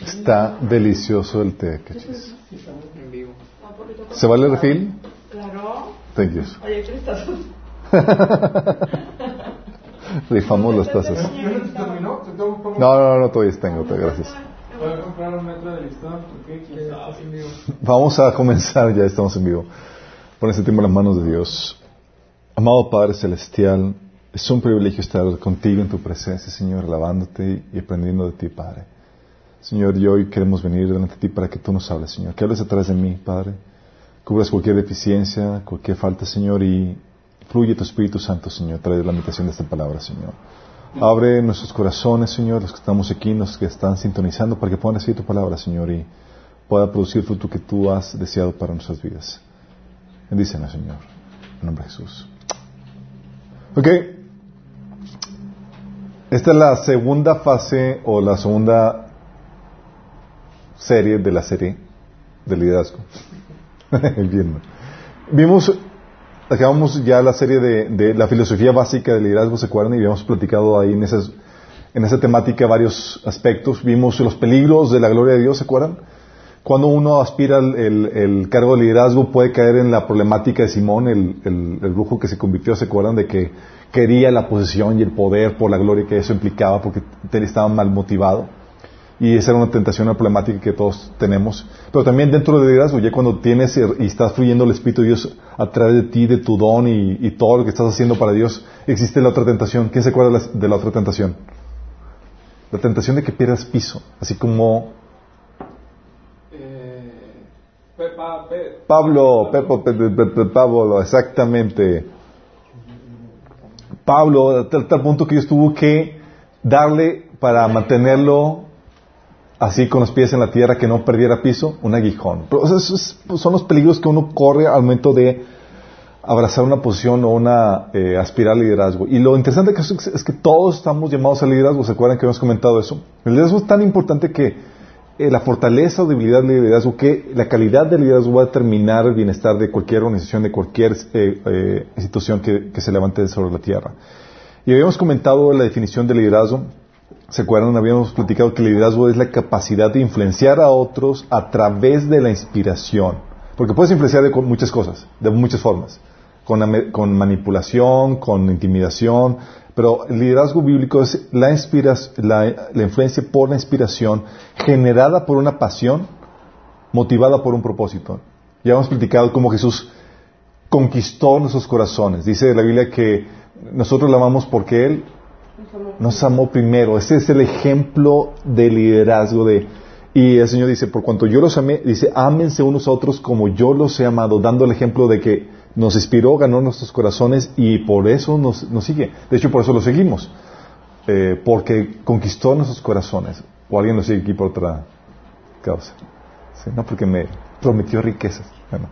Está delicioso el té, cachis. ¿Se vale el refil? Claro. Thank you. Oye, ¿qué estás? Rifamos las tazas. No, no, no, todavía tengo, gracias. Vamos a comenzar, ya estamos en vivo. Pon ese tiempo en las manos de Dios. Amado Padre Celestial, es un privilegio estar contigo en tu presencia, Señor, alabándote y aprendiendo de ti, Padre. Señor, y hoy queremos venir delante de ti para que tú nos hables, Señor. Que hables a través de mí, Padre. Cubras cualquier deficiencia, cualquier falta, Señor, y fluye tu Espíritu Santo, Señor, de la meditación de esta palabra, Señor. Abre nuestros corazones, Señor, los que estamos aquí, los que están sintonizando, para que puedan recibir tu palabra, Señor, y pueda producir fruto que tú has deseado para nuestras vidas. Bendícenos, Señor. En nombre de Jesús. Ok. Esta es la segunda fase o la segunda serie de la serie de liderazgo. Vimos, acabamos ya la serie de, de, la filosofía básica del liderazgo, ¿se acuerdan? Y habíamos platicado ahí en, esas, en esa temática varios aspectos. Vimos los peligros de la gloria de Dios, ¿se acuerdan? Cuando uno aspira al cargo de liderazgo puede caer en la problemática de Simón, el, brujo que se convirtió, ¿se acuerdan? De que quería la posición y el poder por la gloria que eso implicaba porque estaba mal motivado. Y esa era una tentación, una problemática que todos tenemos. Pero también dentro del liderazgo, ya cuando tienes y estás fluyendo el Espíritu de Dios a través de ti, de tu don y todo lo que estás haciendo para Dios, existe la otra tentación. ¿Quién se acuerda de la otra tentación? La tentación de que pierdas piso, así como Pablo, Pepo, Pe- Pe- Pablo, exactamente. Pablo, a tal, punto que Dios tuvo que darle para mantenerlo así con los pies en la tierra, que no perdiera piso, un aguijón. Esos es- son los peligros que uno corre al momento de abrazar una posición o una eh, aspirar al liderazgo. Y lo interesante que es, es que todos estamos llamados al liderazgo. ¿Se acuerdan que hemos comentado eso? El liderazgo es tan importante que eh, la fortaleza o debilidad del liderazgo, que la calidad del liderazgo va a determinar el bienestar de cualquier organización, de cualquier eh, eh, institución que, se levante sobre la tierra. Y habíamos comentado la definición de liderazgo. ¿Se acuerdan? Habíamos platicado que el liderazgo es la capacidad de influenciar a otros a través de la inspiración. Porque puedes influenciar de muchas cosas, de muchas formas. Con, con manipulación, con intimidación. Pero el liderazgo bíblico es la, la, la influencia por la inspiración generada por una pasión, motivada por un propósito. Ya hemos platicado cómo Jesús conquistó nuestros corazones. Dice la Biblia que nosotros la amamos porque Él nos amó primero. Ese es el ejemplo de liderazgo de... Y el Señor dice, por cuanto yo los amé, dice, ámense unos a otros como yo los he amado, dando el ejemplo de que nos inspiró, ganó nuestros corazones y por eso nos, nos sigue. De hecho, por eso lo seguimos. Eh, porque conquistó nuestros corazones. O alguien lo sigue aquí por otra causa. Sí, no, porque me prometió riquezas. Bueno.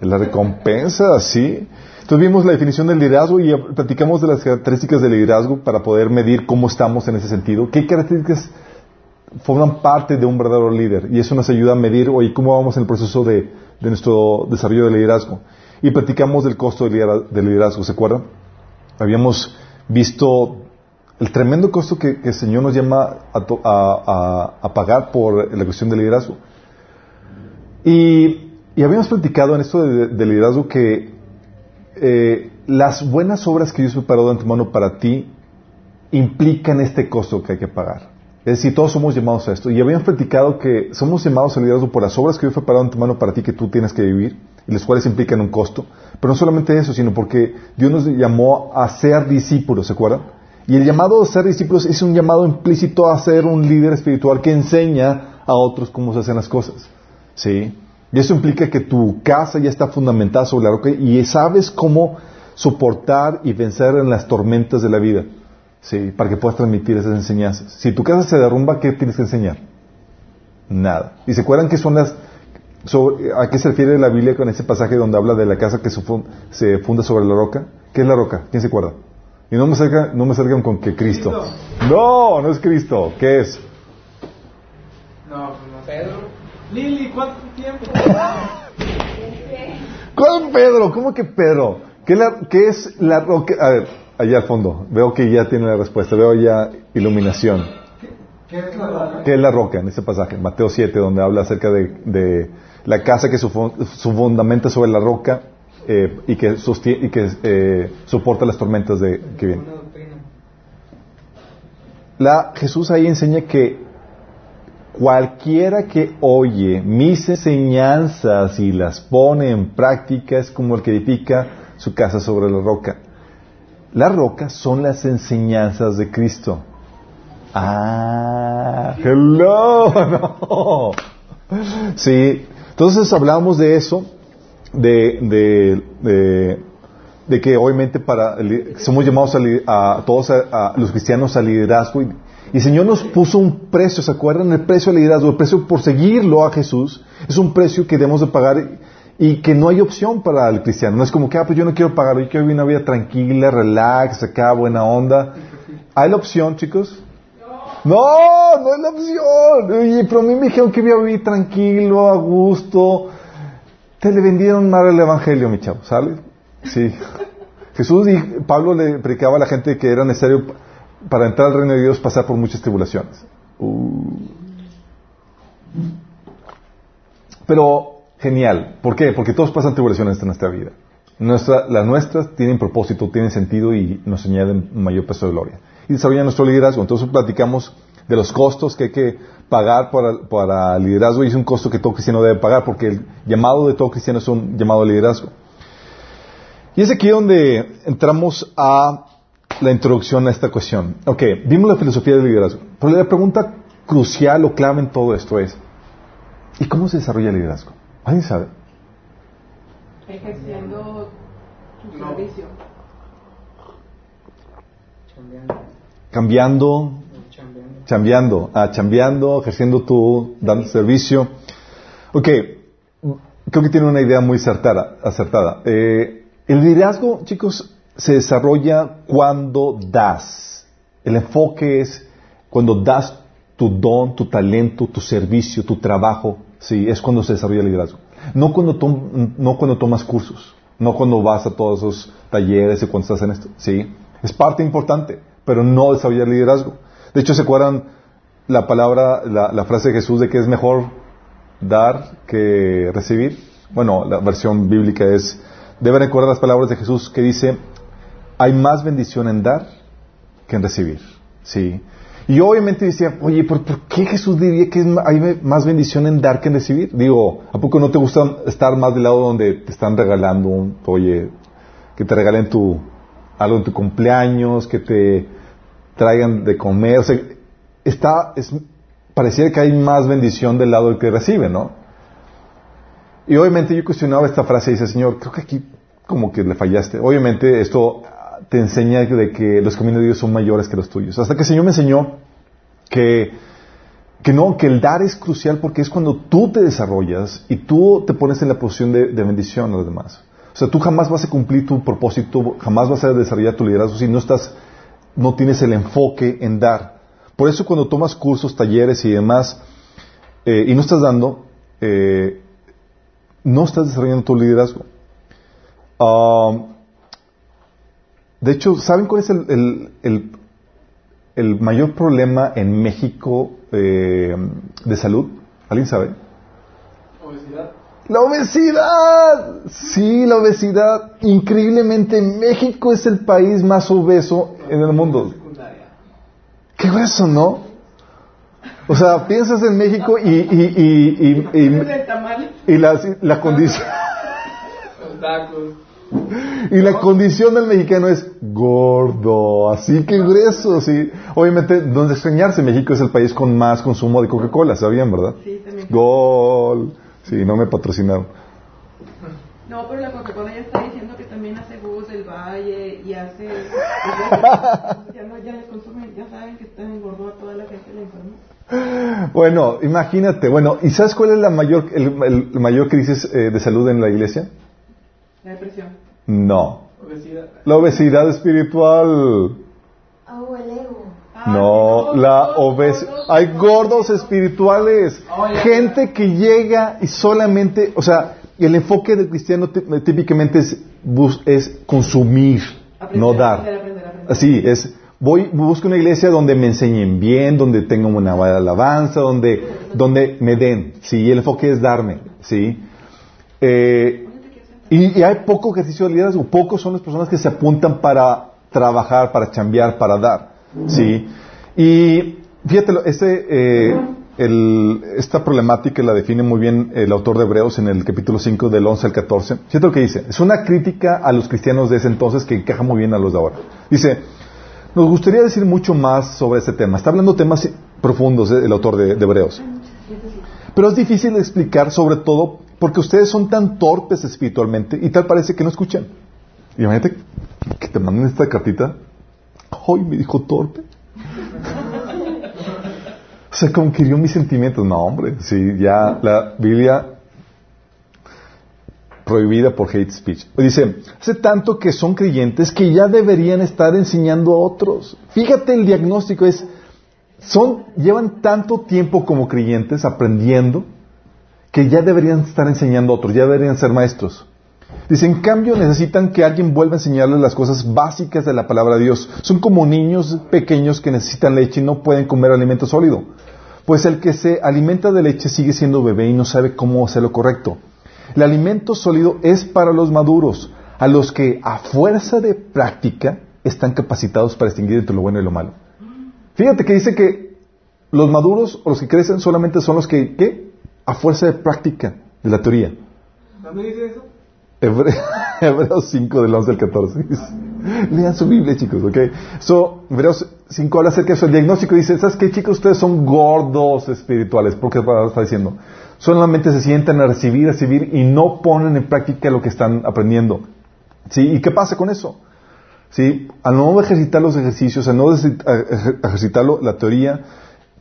La recompensa, sí. Entonces vimos la definición del liderazgo y platicamos de las características del liderazgo para poder medir cómo estamos en ese sentido. ¿Qué características forman parte de un verdadero líder? Y eso nos ayuda a medir hoy cómo vamos en el proceso de, de nuestro desarrollo de liderazgo. Y platicamos del costo del lidera- del liderazgo, ¿se acuerdan? Habíamos visto el tremendo costo que, el Señor nos llama a, pagar por la cuestión del liderazgo. Y, y habíamos platicado en esto de, de liderazgo que eh, las buenas obras que Dios preparó de antemano para ti implican este costo que hay que pagar. Es decir, todos somos llamados a esto. Y habíamos platicado que somos llamados al liderazgo por las obras que Dios preparó de antemano para ti que tú tienes que vivir, y las cuales implican un costo. Pero no solamente eso, sino porque Dios nos llamó a ser discípulos, ¿se acuerdan? Y el llamado a ser discípulos es un llamado implícito a ser un líder espiritual que enseña a otros cómo se hacen las cosas. ¿Sí? Y eso implica que tu casa ya está fundamentada sobre la roca y sabes cómo soportar y vencer en las tormentas de la vida. ¿Sí? Para que puedas transmitir esas enseñanzas. Si tu casa se derrumba, ¿qué tienes que enseñar? Nada. ¿Y se acuerdan qué son las... sobre- ¿A qué se refiere la Biblia con ese pasaje donde habla de la casa que se fun- se funda sobre la roca? ¿Qué es la roca? ¿Quién se acuerda? Y no me salgan, no me salgan con que Cristo. No, no es Cristo. ¿Qué es? No, no. Pedro. Lili, ¿cuánto tiempo? ¿Cuál Pedro? ¿Cómo que Pedro? ¿Qué, la- qué es la roca? A ver, allá al fondo. Veo que ya tiene la respuesta. Veo ya iluminación. ¿Qué es la roca? ¿Qué es la roca en ese pasaje? Mateo 7, donde habla acerca de, de la casa que su, su fundamenta sobre la roca eh, y que, sostie- y que eh, soporta las tormentas de, que vienen. La, Jesús ahí enseña que cualquiera que oye mis enseñanzas y las pone en práctica es como el que edifica su casa sobre la roca. La roca son las enseñanzas de Cristo. Ah, hello, no. Sí, entonces hablamos de eso, de, de, de, que obviamente para somos llamados a, a todos a, a los cristianos al liderazgo y, y el Señor nos puso un precio, ¿se acuerdan? El precio del liderazgo, el precio por seguirlo a Jesús es un precio que debemos de pagar y que no hay opción para el cristiano. No es como que, ah, pues yo no quiero pagar, yo quiero vivir una vida tranquila, relax, acá, buena onda. ¿Hay la opción, chicos? No, no es la opción. Oye, pero a mí me dijeron que iba a vivir tranquilo, a gusto. Te le vendieron mal el evangelio, mi chavo, ¿sale? Sí. Jesús y Pablo le predicaba a la gente que era necesario para entrar al reino de Dios pasar por muchas tribulaciones. Uh. Pero genial. ¿Por qué? Porque todos pasan tribulaciones en nuestra vida. Nuestra, las nuestras tienen propósito, tienen sentido y nos añaden mayor peso de gloria. Y desarrollan nuestro liderazgo. Entonces platicamos de los costos que hay que pagar para, para liderazgo y es un costo que todo cristiano debe pagar porque el llamado de todo cristiano es un llamado al liderazgo. Y es aquí donde entramos a la introducción a esta cuestión. Ok, vimos la filosofía del liderazgo. Pero la pregunta crucial o clave en todo esto es, ¿y cómo se desarrolla el liderazgo? ¿Alguien sabe? ejerciendo tu No. servicio. Cambiando, Chambeando. chambeando, ah, chambeando, ejerciendo tu, dando servicio. Ok, creo que tiene una idea muy acertada. acertada. Eh, el liderazgo, chicos, se desarrolla cuando das. El enfoque es cuando das tu don, tu talento, tu servicio, tu trabajo. Sí, es cuando se desarrolla el liderazgo. No cuando, tom- no cuando tomas cursos, no cuando vas a todos esos talleres y cuando estás en esto. Sí, es parte importante, pero no desarrolla el liderazgo. De hecho, ¿se acuerdan la palabra, la, la frase de Jesús de que es mejor dar que recibir? Bueno, la versión bíblica es, deben recordar las palabras de Jesús que dice, hay más bendición en dar que en recibir. Sí. Y obviamente decía, oye, ¿por, qué Jesús diría que hay más bendición en dar que en recibir? Digo, ¿a poco no te gusta estar más del lado donde te están regalando, un- oye, que te regalen tu, algo en tu cumpleaños, que te traigan de comer? O sea, está, es, que hay más bendición del lado del que recibe, ¿no? Y obviamente yo cuestionaba esta frase y dice, Señor, creo que aquí como que le fallaste. Obviamente esto te enseña de que los caminos de Dios son mayores que los tuyos. Hasta que el Señor me enseñó que, que no, que el dar es crucial porque es cuando tú te desarrollas y tú te pones en la posición de, bendición a los demás. O sea, tú jamás vas a cumplir tu propósito, jamás vas a desarrollar tu liderazgo si no estás, no tienes el enfoque en dar. Por eso cuando tomas cursos, talleres y demás, eh, y no estás dando, eh, no estás desarrollando tu liderazgo. Um, de hecho, ¿saben cuál es el, el- el- el mayor problema en México eh, de salud? ¿Alguien sabe? Obesidad. La obesidad. Sí, la obesidad. Increíblemente, México es el país más obeso en el mundo. Secundaria. Qué grueso, ¿no? O sea, piensas en México y, y, y, y, y la, la condición Los tacos. Y la condición del mexicano es gordo, así que grueso, sí. Obviamente, donde extrañarse, México es el país con más consumo de Coca-Cola, ¿sabían, verdad? Sí, también. Gol. Sí, no me patrocinaron. No, pero la Coca-Cola ya está diciendo que también hace jugos del valle y hace... ya, no, ya les consumen, ya saben que están engordó a toda la gente la enferma. Bueno, imagínate, bueno, ¿y sabes cuál es la mayor, el, el mayor crisis eh, de salud en la iglesia? La depresión. No, Obesidad. la obesidad espiritual. Oh, el ego. Ah, No, la obesidad. Hay gordos. espirituales. Oye. Gente que llega y solamente, o sea, el enfoque del cristiano tí- típicamente es, es consumir, Aprender, no dar. aprender, aprender, aprender. Así es. Voy, busco una iglesia donde me enseñen bien, donde tenga una buena alabanza, donde, donde me den. Sí, el enfoque es darme. Sí. Eh, y, hay poco ejercicio de liderazgo. Pocos son las personas que se apuntan para trabajar, para chambear, para dar. ¿sí? Y fíjate, este, eh, esta problemática la define muy bien el autor de Hebreos en el capítulo 5 del 11 al 14. Fíjate lo que dice. Es una crítica a los cristianos de ese entonces que encaja muy bien a los de ahora. Dice, nos gustaría decir mucho más sobre este tema. Está hablando temas profundos eh, el autor de, Hebreos. Pero es difícil explicar, sobre todo porque ustedes son tan torpes espiritualmente y tal parece que no escuchan. Imagínate que te manden esta cartita. Hoy me dijo torpe. o sea, como que mis sentimientos. No, hombre, sí, ya la Biblia prohibida por hate speech. Dice, hace tanto que son creyentes que ya deberían estar enseñando a otros. Fíjate el diagnóstico es, son, llevan tanto tiempo como creyentes aprendiendo que ya deberían estar enseñando a otros, ya deberían ser maestros. Dice, en cambio necesitan que alguien vuelva a enseñarles las cosas básicas de la palabra de Dios. Son como niños pequeños que necesitan leche y no pueden comer alimento sólido. Pues el que se alimenta de leche sigue siendo bebé y no sabe cómo hacer lo correcto. El alimento sólido es para los maduros, a los que a fuerza de práctica están capacitados para distinguir entre lo bueno y lo malo. Fíjate que dice que los maduros o los que crecen solamente son los que, ¿qué? A fuerza de práctica de la teoría. ¿Dónde dice eso? Hebre- Hebreos 5 del 11 al 14. Lean su Biblia, chicos, ¿ok? So, Hebreos 5 habla acerca de eso. El diagnóstico dice, ¿sabes qué, chicos? Ustedes son gordos espirituales. ¿Por qué está diciendo? Solamente se sientan a recibir, a recibir y no ponen en práctica lo que están aprendiendo. ¿Sí? ¿Y qué pasa con eso? ¿Sí? Al no ejercitar los ejercicios, al no ejerci- a- ejer- ejercitarlo, la teoría,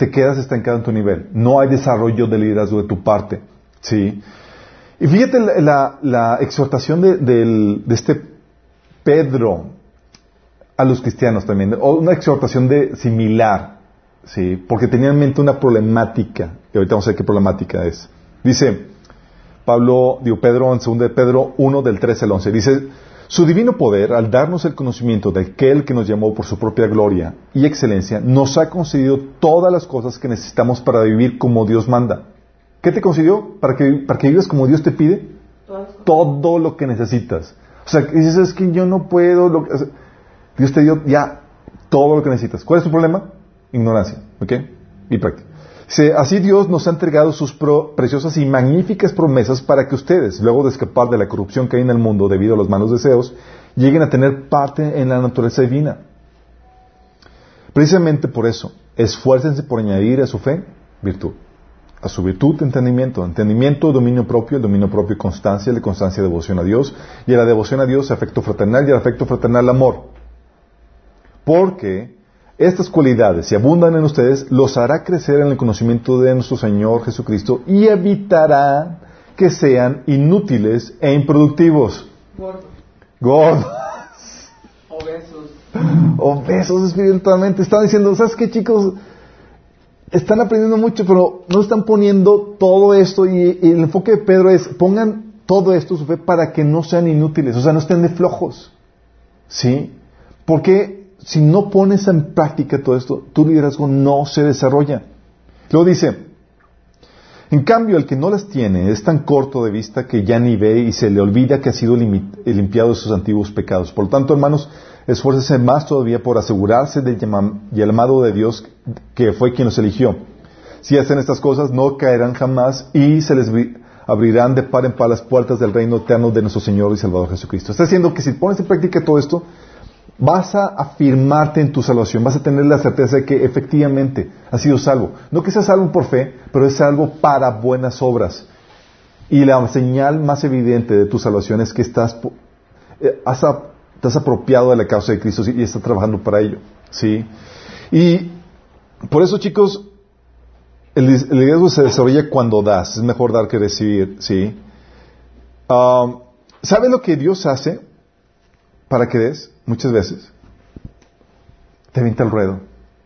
te quedas estancado en tu nivel. No hay desarrollo de liderazgo de tu parte. ¿Sí? Y fíjate la, la- exhortación de, del- de este Pedro a los cristianos también, o una exhortación de similar, ¿sí? porque tenía en mente una problemática, y ahorita vamos a ver qué problemática es. Dice Pablo, digo Pedro, en 2 de Pedro 1 del 13 al 11, dice, su divino poder, al darnos el conocimiento de aquel que nos llamó por su propia gloria y excelencia, nos ha concedido todas las cosas que necesitamos para vivir como Dios manda. ¿Qué te concedió? ¿Para que, para que vivas como Dios te pide? Todo lo que necesitas. O sea, dices, es que yo no puedo. lo que- Dios te dio ya todo lo que necesitas. ¿Cuál es tu problema? Ignorancia. ¿Ok? Y práctica. Así Dios nos ha entregado sus preciosas y magníficas promesas para que ustedes, luego de escapar de la corrupción que hay en el mundo debido a los malos deseos, lleguen a tener parte en la naturaleza divina. Precisamente por eso, esfuércense por añadir a su fe virtud a su virtud, entendimiento. Entendimiento, dominio propio, el dominio propio, constancia, la constancia, devoción a Dios. Y a la devoción a Dios, afecto fraternal, y al afecto fraternal, amor. Porque estas cualidades, si abundan en ustedes, los hará crecer en el conocimiento de nuestro Señor Jesucristo y evitará que sean inútiles e improductivos. Gordo. Gordos. Obesos. Obesos espiritualmente. Están diciendo, ¿sabes qué, chicos? Están aprendiendo mucho, pero no están poniendo todo esto. Y, y el enfoque de Pedro es: pongan todo esto, su fe, para que no sean inútiles, o sea, no estén de flojos. ¿Sí? Porque si no pones en práctica todo esto, tu liderazgo no se desarrolla. Luego dice: En cambio, el que no las tiene es tan corto de vista que ya ni ve y se le olvida que ha sido limpiado de sus antiguos pecados. Por lo tanto, hermanos, esfuércense más todavía por asegurarse del llama- llamado de Dios que fue quien los eligió. Si hacen estas cosas, no caerán jamás y se les bri- abrirán de par en par las puertas del reino eterno de nuestro Señor y Salvador Jesucristo. Está diciendo que si pones en práctica todo esto, vas a afirmarte en tu salvación, vas a tener la certeza de que efectivamente has sido salvo. No que seas salvo por fe, pero es salvo para buenas obras. Y la señal más evidente de tu salvación es que estás, eh, has apropiado de la causa de Cristo y estás trabajando para ello. ¿sí? Y por eso, chicos, el, el se desarrolla cuando das. Es mejor dar que recibir. ¿sí? Ah, ¿Sabes lo que Dios hace para que des? Muchas veces. Te avienta el ruedo.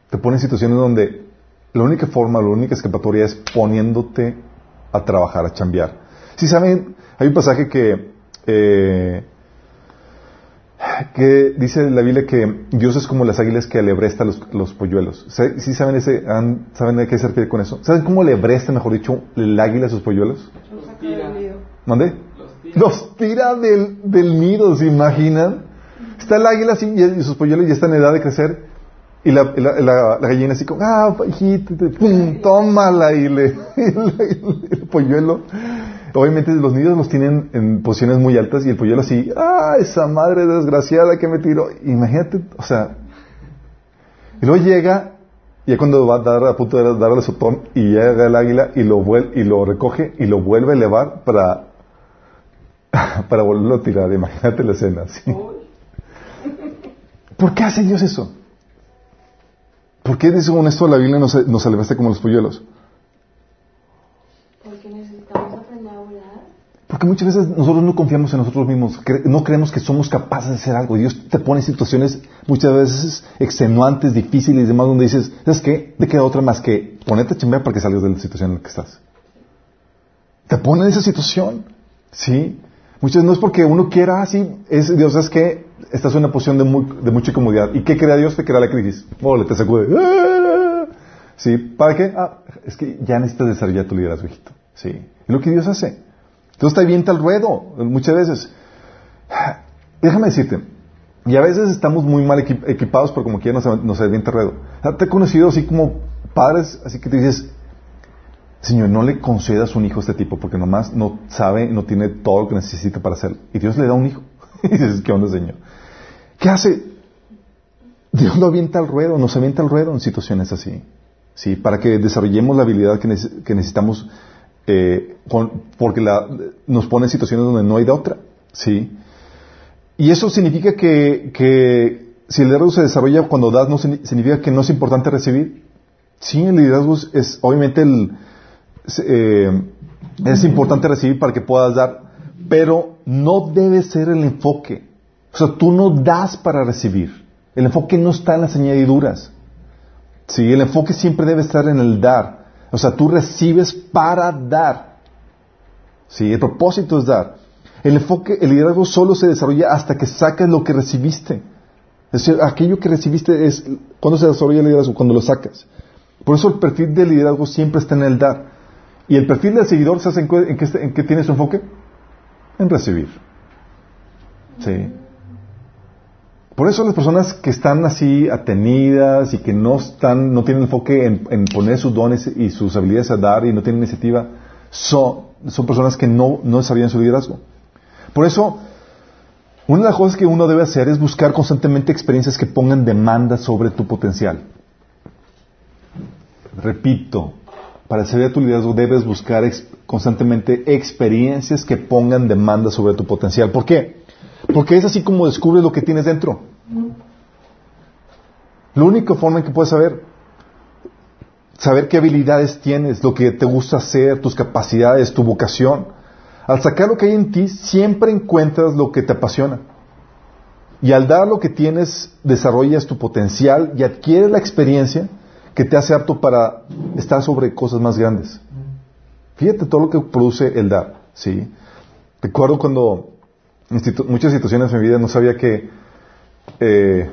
Te pone en situaciones donde la única forma, la única escapatoria es poniéndote a trabajar, a chambear. Si saben, hay un pasaje que eh, que dice la Biblia que Dios es como las águilas que alebresta los, los polluelos. ¿Sí sí saben, ese, han- saben a qué se refiere con eso? ¿Saben cómo alebresta, mejor dicho, el águila a sus polluelos? Los tira. ¿Mande? Los tira. Los tira del, del nido, ¿se imaginan? Está el águila así y, sus polluelos ya están en edad de crecer y la, gallina así como, ah, hijito, te- pum, tómala y le, el polluelo. Obviamente los nidos los tienen en posiciones muy altas y el polluelo así, ah, esa madre desgraciada que me tiró. Imagínate, o sea, y luego llega, y ya cuando va a dar a punto de darle sotón, y llega el águila y lo, vuel- y lo recoge y lo vuelve a elevar para, para volverlo a tirar. Imagínate la escena. ¿sí? ¿Por qué hace Dios eso? ¿Por qué, según esto, la Biblia nos, nos alevaste como los polluelos? Porque necesitamos aprender a volar. Porque muchas veces nosotros no confiamos en nosotros mismos, cre- no creemos que somos capaces de hacer algo. Dios te pone en situaciones muchas veces extenuantes, difíciles y demás, donde dices, ¿sabes qué? Te queda otra más que ponerte a chambear para que salgas de la situación en la que estás. Te pone en esa situación, ¿sí? Muchas veces no es porque uno quiera, ah, sí, es Dios, es que estás en una posición de, muy- de mucha incomodidad. ¿Y qué crea Dios? Te crea la crisis. Órale, te sacude. ¿Sí? ¿Para qué? Ah, es que ya necesitas desarrollar tu liderazgo, hijito. ¿Sí? Es lo que Dios hace. Entonces te avienta al ruedo, muchas veces. Déjame decirte, y a veces estamos muy mal equi- equipados, pero como quiera nos, avienta al ruedo. Ah, Te he conocido así como padres, así que te dices, Señor, no le concedas un hijo a este tipo porque nomás no sabe, no tiene todo lo que necesita para hacerlo. Y Dios le da un hijo. y dices, ¿qué onda, Señor? ¿Qué hace? Dios lo avienta al ruedo, nos avienta al ruedo en situaciones así. ¿Sí? Para que desarrollemos la habilidad que, neces- que necesitamos, eh, porque nos pone en situaciones donde no hay de otra. ¿Sí? Y eso significa que, si el liderazgo se desarrolla cuando das, no signi- significa que no es importante recibir. Sí, el liderazgo es, obviamente el, eh, es importante recibir para que puedas dar, pero no debe ser el enfoque. O sea, tú no das para recibir. El enfoque no está en las añadiduras. Sí, el enfoque siempre debe estar en el dar. O sea, tú recibes para dar. Sí, el propósito es dar. El enfoque, el liderazgo solo se desarrolla hasta que sacas lo que recibiste. Es decir, aquello que recibiste es cuando se desarrolla el liderazgo, cuando lo sacas. Por eso el perfil del liderazgo siempre está en el dar. Y el perfil del seguidor, ¿sabes en, en qué, en qué tiene su enfoque? En recibir. Sí. Por eso las personas que están así atenidas y que no están, no tienen enfoque en, poner sus dones y sus habilidades a dar y no tienen iniciativa, son, son personas que no, no desarrollan su liderazgo. Por eso, una de las cosas que uno debe hacer es buscar constantemente experiencias que pongan demanda sobre tu potencial. Repito, para desarrollar tu liderazgo debes buscar constantemente experiencias que pongan demanda sobre tu potencial. ¿Por qué? Porque es así como descubres lo que tienes dentro. La única forma en que puedes saber, saber qué habilidades tienes, lo que te gusta hacer, tus capacidades, tu vocación. Al sacar lo que hay en ti, siempre encuentras lo que te apasiona. Y al dar lo que tienes, desarrollas tu potencial y adquieres la experiencia que te hace apto para estar sobre cosas más grandes. Fíjate todo lo que produce el dar, ¿sí? Recuerdo cuando en situ- muchas situaciones en mi vida no sabía que eh,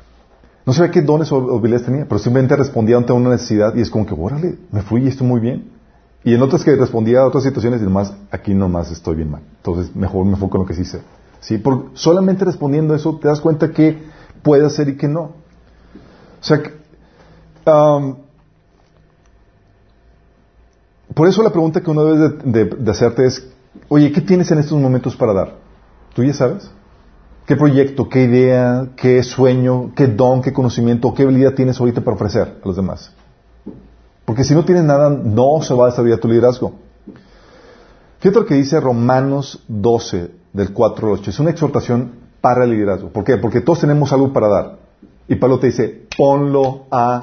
no sabía qué dones o habilidades tenía, pero simplemente respondía ante una necesidad y es como que, órale, me fui y estoy muy bien. Y en otras que respondía a otras situaciones y nomás, aquí nomás estoy bien mal. Entonces, mejor me enfoco en lo que sí sé. ¿Sí? Por, solamente respondiendo eso te das cuenta que puede hacer y que no. O sea, por eso la pregunta que uno debe de, de- de hacerte es, oye, ¿qué tienes en estos momentos para dar? ¿Tú ya sabes? ¿Qué proyecto, qué idea, qué sueño, qué don, qué conocimiento, qué habilidad tienes ahorita para ofrecer a los demás? Porque si no tienes nada, no se va a desarrollar tu liderazgo. Fíjate lo que dice Romanos 12, del 4 al 8. Es una exhortación para el liderazgo. ¿Por qué? Porque todos tenemos algo para dar. Y Pablo te dice, ponlo a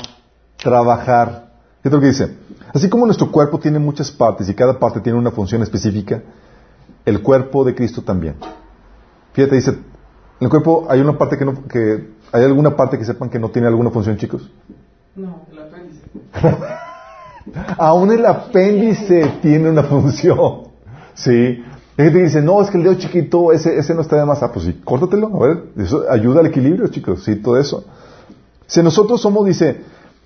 trabajar. Fíjate lo que dice. Así como nuestro cuerpo tiene muchas partes y cada parte tiene una función específica, el cuerpo de Cristo también. Fíjate, dice, en el cuerpo hay una parte que no, que, ¿hay alguna parte que sepan que no tiene alguna función, chicos? No. El apéndice. Aún el apéndice tiene una función. ¿Sí? Hay gente que dice, no, es que el dedo chiquito, ese, ese no está de más. Ah, pues sí, córtatelo, a ver, eso ayuda al equilibrio, chicos, sí, todo eso. Si nosotros somos, dice,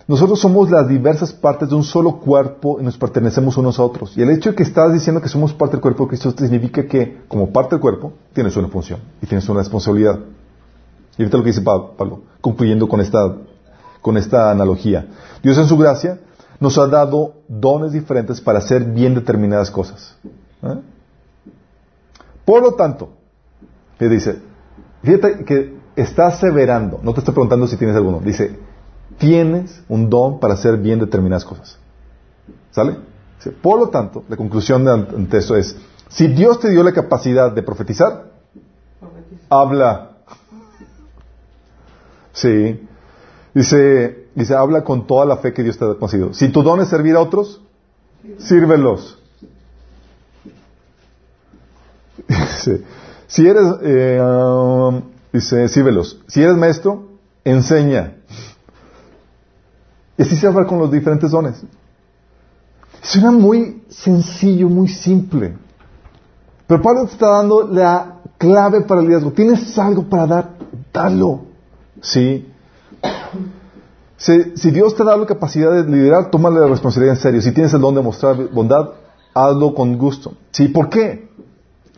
nosotros somos las diversas partes de un solo cuerpo y nos pertenecemos unos a otros. Y el hecho de que estás diciendo que somos parte del cuerpo de Cristo significa que, como parte del cuerpo, tienes una función y tienes una responsabilidad. Y ahorita lo que dice Pablo, concluyendo con esta, con esta analogía. Dios en su gracia nos ha dado dones diferentes para hacer bien determinadas cosas. ¿Eh? Por lo tanto, le dice, fíjate que está aseverando, no te estoy preguntando si tienes alguno, dice, tienes un don para hacer bien determinadas cosas. ¿Sale? Por lo tanto, la conclusión de esto es, si Dios te dio la capacidad de profetizar, habla. Sí. Dice, dice, habla con toda la fe que Dios te ha concedido. Si tu don es servir a otros, sírvelos. si eres, eh, um, dice, sírvelos. Si eres maestro, enseña. Y así se habla con los diferentes dones. Suena muy sencillo, muy simple. Pero Pablo te está dando la clave para el liderazgo. Tienes algo para dar, dalo. ¿Sí? Si, Dios te da la capacidad de liderar, tómale la responsabilidad en serio. Si tienes el don de mostrar bondad, hazlo con gusto. ¿Sí? ¿Por qué?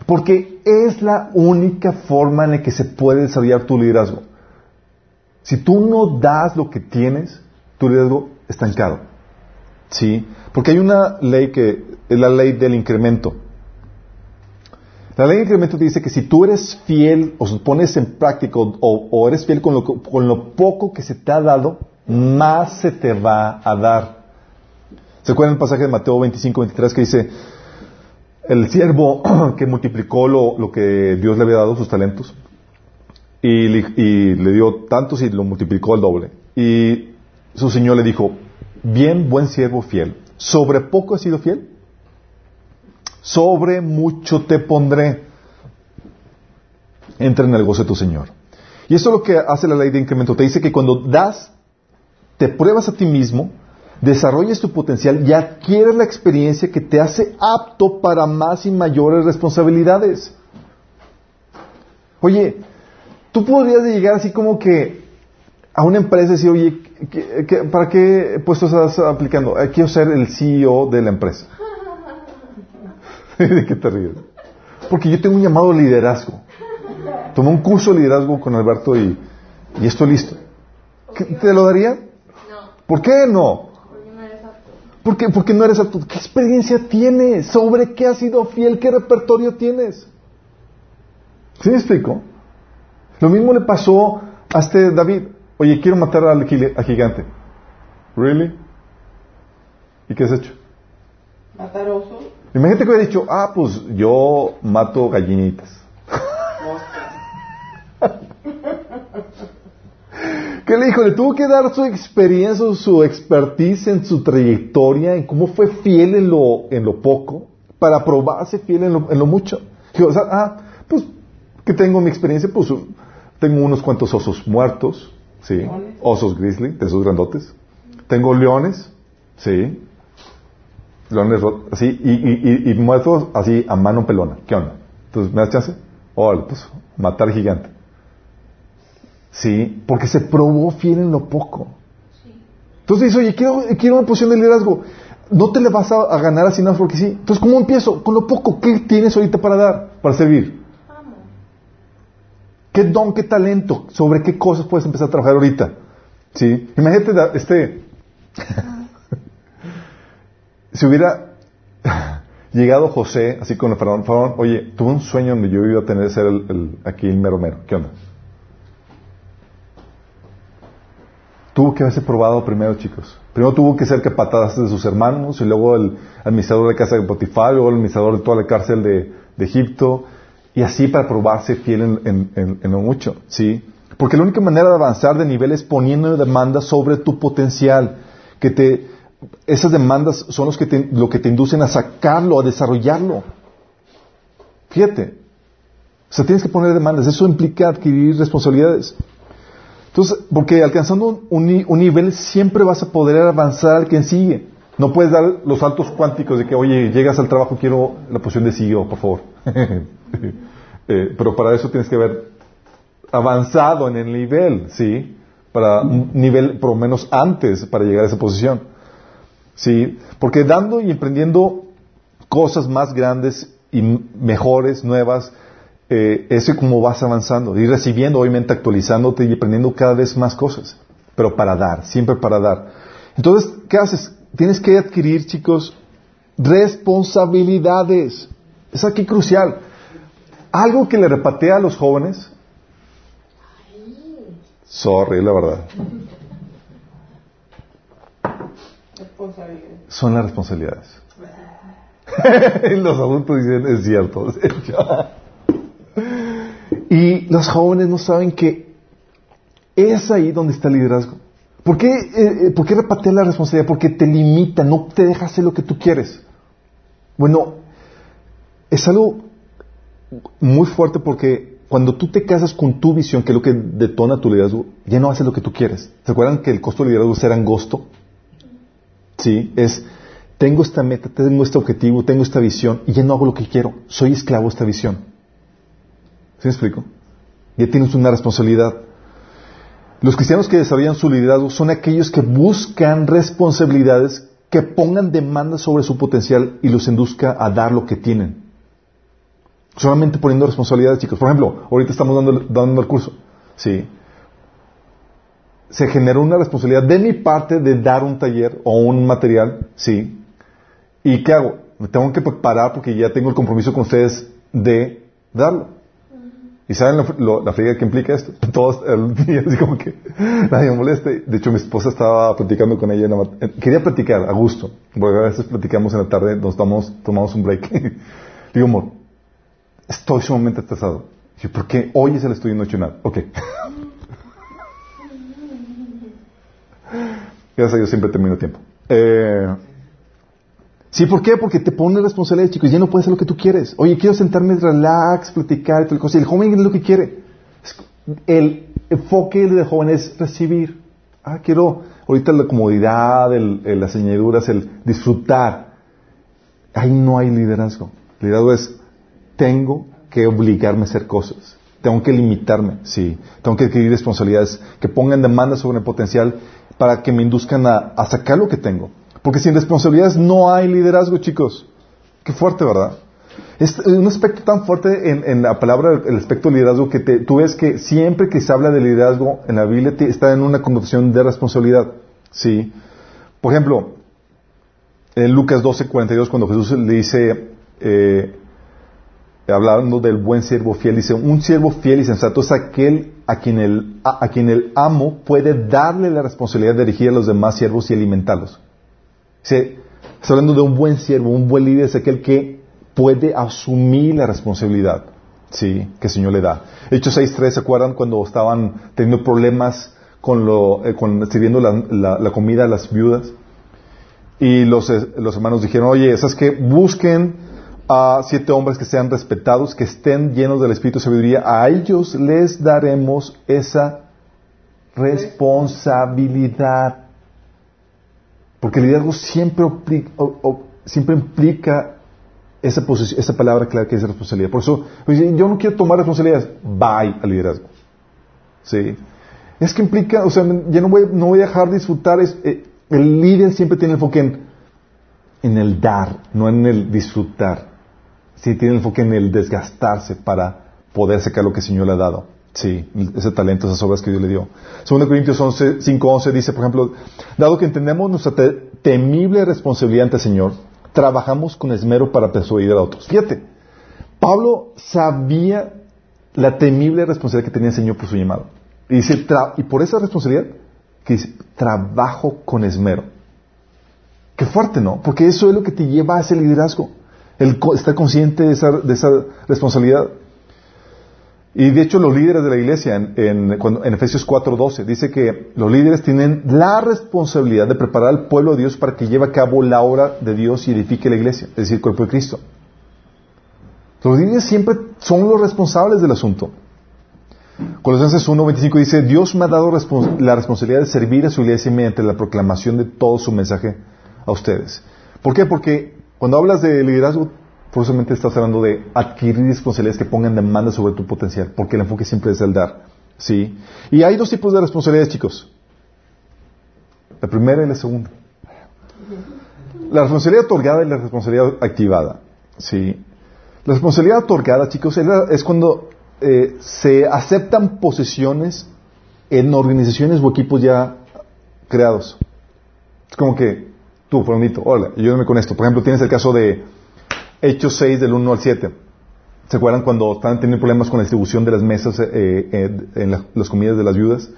Porque es la única forma en la que se puede desarrollar tu liderazgo. Si tú no das lo que tienes, tu liderazgo estancado. ¿Sí? Porque hay una ley que es la ley del incremento. La ley del incremento dice que si tú eres fiel o pones en práctica o, eres fiel con lo, con lo, poco que se te ha dado, más se te va a dar. ¿Se acuerdan el pasaje de Mateo 25, 23 que dice, el siervo que multiplicó lo, que Dios le había dado, sus talentos, y, le dio tantos y lo multiplicó al doble. Y su señor le dijo, bien, buen siervo fiel, ¿sobre poco has sido fiel? Sobre mucho te pondré. Entra en el gozo de tu Señor. Y eso es lo que hace la ley de incremento. Te dice que cuando das, te pruebas a ti mismo, desarrollas tu potencial y adquieres la experiencia que te hace apto para más y mayores responsabilidades. Oye, tú podrías llegar así como que a una empresa y decir, oye, para qué puesto estás aplicando? Eh, quiero ser el CEO de la empresa. ¿De qué te ríes? Porque yo tengo un llamado liderazgo. Tomé un curso de liderazgo con Alberto y, y estoy listo. ¿Te lo daría? No. ¿Por qué no? ¿Por qué, porque no eres apto? ¿Qué experiencia tienes? ¿Sobre qué has sido fiel? ¿Qué repertorio tienes? ¿Sí me explico? Lo mismo le pasó a este David. Oye, quiero matar al gigante. ¿Really? ¿Y qué has hecho? Matar oso. Imagínate que hubiera dicho, ah, pues yo mato gallinitas. ¿Qué le dijo? Le tuvo que dar su experiencia, su expertise en su trayectoria, en cómo fue fiel en lo, en lo poco, para probarse fiel en lo, en lo mucho. Dijo, ah, pues, que tengo mi experiencia, pues tengo unos cuantos osos muertos, sí, osos grizzly, de esos grandotes. Tengo leones, sí, leones así, y, y, y, muertos así a mano pelona. ¿Qué onda? Entonces, ¿me das chance? Órale, pues, matar gigante. Sí, porque se probó fiel en lo poco. Entonces dice, oye, quiero, quiero una posición de liderazgo. No te le vas a, ganar así nada porque sí. Entonces, ¿cómo empiezo? Con lo poco. ¿Qué tienes ahorita para dar? Para servir. ¿Qué don, qué talento? ¿Sobre qué cosas puedes empezar a trabajar ahorita? ¿Sí? Imagínate, este... si hubiera llegado José, así con el faraón, faraón, oye, tuve un sueño donde yo iba a tener que ser el, aquí el mero mero. ¿Qué onda? Tuvo que haberse probado primero, chicos. Primero tuvo que ser patadas de sus hermanos, y luego el administrador de la casa de Potifar, luego el administrador de toda la cárcel de, Egipto, y así para probarse fiel en, lo mucho, ¿sí? Porque la única manera de avanzar de nivel es poniendo demandas sobre tu potencial, que te, esas demandas son los que te, lo que te inducen a sacarlo, a desarrollarlo. Fíjate. O sea, tienes que poner demandas. Eso implica adquirir responsabilidades. Entonces, porque alcanzando un, nivel siempre vas a poder avanzar al que sigue. No puedes dar los saltos cuánticos de que, oye, llegas al trabajo, quiero la posición de CEO, por favor. Eh, pero para eso tienes que haber avanzado en el nivel, ¿sí? Para un nivel, por lo menos antes, para llegar a esa posición. ¿Sí? Porque dando y emprendiendo cosas más grandes y mejores, nuevas, eh, es como vas avanzando, y recibiendo, obviamente actualizándote y aprendiendo cada vez más cosas, pero para dar, siempre para dar. Entonces, ¿qué haces? Tienes que adquirir, chicos, responsabilidades. Es aquí crucial. Algo que le repatea a los jóvenes. Sorry, la verdad. Son las responsabilidades. los adultos dicen, es cierto. y los jóvenes no saben que es ahí donde está el liderazgo. ¿Por qué, eh, ¿Por qué repatea la responsabilidad? Porque te limita, no te deja hacer lo que tú quieres. Bueno, es algo muy fuerte porque cuando tú te casas con tu visión, que es lo que detona tu liderazgo, ya no haces lo que tú quieres. ¿Se acuerdan que el costo de liderazgo era angosto? Sí, es, tengo esta meta, tengo este objetivo, tengo esta visión y ya no hago lo que quiero. Soy esclavo de esta visión. ¿Sí me explico? Ya tienes una responsabilidad. Los cristianos que desarrollan su liderazgo son aquellos que buscan responsabilidades que pongan demandas sobre su potencial y los induzca a dar lo que tienen. Solamente poniendo responsabilidades, chicos. Por ejemplo, ahorita estamos dando, el curso. Sí. Se generó una responsabilidad de mi parte de dar un taller o un material, sí. ¿Y qué hago? Me tengo que preparar porque ya tengo el compromiso con ustedes de darlo. ¿Y saben la friega que implica esto? Todos el día así como que nadie me moleste. De hecho, mi esposa estaba platicando con ella. quería platicar a gusto. Porque a veces platicamos en la tarde, nos tomamos, un break. Digo, amor, estoy sumamente estresado. Digo, ¿por qué? Hoy es el estudio nocional. Ok. Gracias a Dios siempre termino tiempo. Eh, Sí, ¿por qué? Porque te pone responsabilidad, chicos. Ya no puedes hacer lo que tú quieres. Oye, quiero sentarme, relax, platicar y tal cosa. Y el joven es lo que quiere. El enfoque del joven es recibir. Ah, quiero ahorita la comodidad, las añadiduras, el disfrutar. Ahí no hay liderazgo. Liderazgo es, tengo que obligarme a hacer cosas. Tengo que limitarme, sí. Tengo que adquirir responsabilidades que pongan demandas sobre el potencial para que me induzcan a sacar lo que tengo. Porque sin responsabilidades no hay liderazgo, chicos. Qué fuerte, ¿verdad? Es un aspecto tan fuerte en, la palabra, el aspecto de liderazgo, que tú ves que siempre que se habla de liderazgo en la Biblia está en una connotación de responsabilidad. ¿Sí? Por ejemplo, en Lucas 12, 42, cuando Jesús le dice, eh, hablando del buen siervo fiel, dice, un siervo fiel y sensato es aquel a quien, el, a quien el amo puede darle la responsabilidad de dirigir a los demás siervos y alimentarlos. Se, está hablando de un buen siervo, un buen líder, es aquel que puede asumir la responsabilidad sí, que el Señor le da. Hechos 6.3, ¿se acuerdan cuando estaban teniendo problemas con, lo, eh, con sirviendo la, la, comida a las viudas? Y los, eh, los hermanos dijeron, oye, ¿sabes que Busquen a siete hombres que sean respetados, que estén llenos del Espíritu de Sabiduría. A ellos les daremos esa responsabilidad. Porque el liderazgo siempre, implica esa, palabra clara que es responsabilidad. Por eso, yo no quiero tomar responsabilidades, bye al liderazgo. ¿Sí? Es que implica, o sea, ya no voy, no voy a dejar de disfrutar. Eh, el líder siempre tiene enfoque en, en el dar, no en el disfrutar. Sí, tiene enfoque en el desgastarse para poder sacar lo que el Señor le ha dado. Sí, ese talento, esas obras que Dios le dio. 2 Corintios 11, 5, dice, por ejemplo, dado que entendemos nuestra temible responsabilidad ante el Señor, trabajamos con esmero para persuadir a otros. Fíjate, Pablo sabía la temible responsabilidad que tenía el Señor por su llamado. Y dice, por esa responsabilidad, que dice, trabajo con esmero. Qué fuerte, ¿no? Porque eso es lo que te lleva a ese liderazgo. El estar consciente de esa, de esa responsabilidad. Y de hecho los líderes de la iglesia en, en, en Efesios 4:12 dice que los líderes tienen la responsabilidad de preparar al pueblo de Dios para que lleve a cabo la obra de Dios y edifique la iglesia, es decir, el cuerpo de Cristo. Los líderes siempre son los responsables del asunto. Colosenses 1:25 dice, Dios me ha dado la responsabilidad de servir a su iglesia mediante la proclamación de todo su mensaje a ustedes. ¿Por qué? Porque cuando hablas de liderazgo, forzosamente estás hablando de adquirir responsabilidades que pongan demanda sobre tu potencial, porque el enfoque siempre es el dar. ¿sí? Y hay dos tipos de responsabilidades, chicos. La primera y la segunda. La responsabilidad otorgada y la responsabilidad activada. ¿sí? La responsabilidad otorgada, chicos, es cuando eh, se aceptan posiciones en organizaciones o equipos ya creados. Es como que tú, Fernandito, hola, ayúdame con esto. Por ejemplo, tienes el caso de Hechos 6 del 1 al 7. ¿Se acuerdan cuando estaban teniendo problemas con la distribución de las mesas eh, eh, en las comidas de las viudas?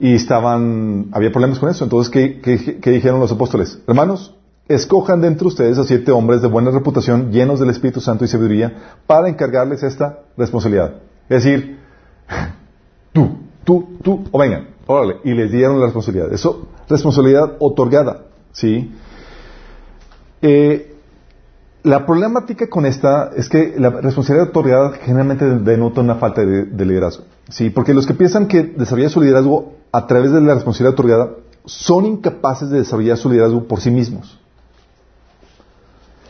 Y estaban, había problemas con eso. Entonces, ¿qué, qué dijeron los apóstoles? Hermanos, escojan de entre ustedes a siete hombres de buena reputación, llenos del Espíritu Santo y sabiduría, para encargarles esta responsabilidad. Es decir, tú, tú, tú, o vengan, órale, y les dieron la responsabilidad. Eso, responsabilidad otorgada, ¿sí? Eh, la problemática con esta es que la responsabilidad otorgada generalmente denota una falta de, de, liderazgo. ¿sí? Porque los que piensan que desarrollar su liderazgo a través de la responsabilidad otorgada son incapaces de desarrollar su liderazgo por sí mismos.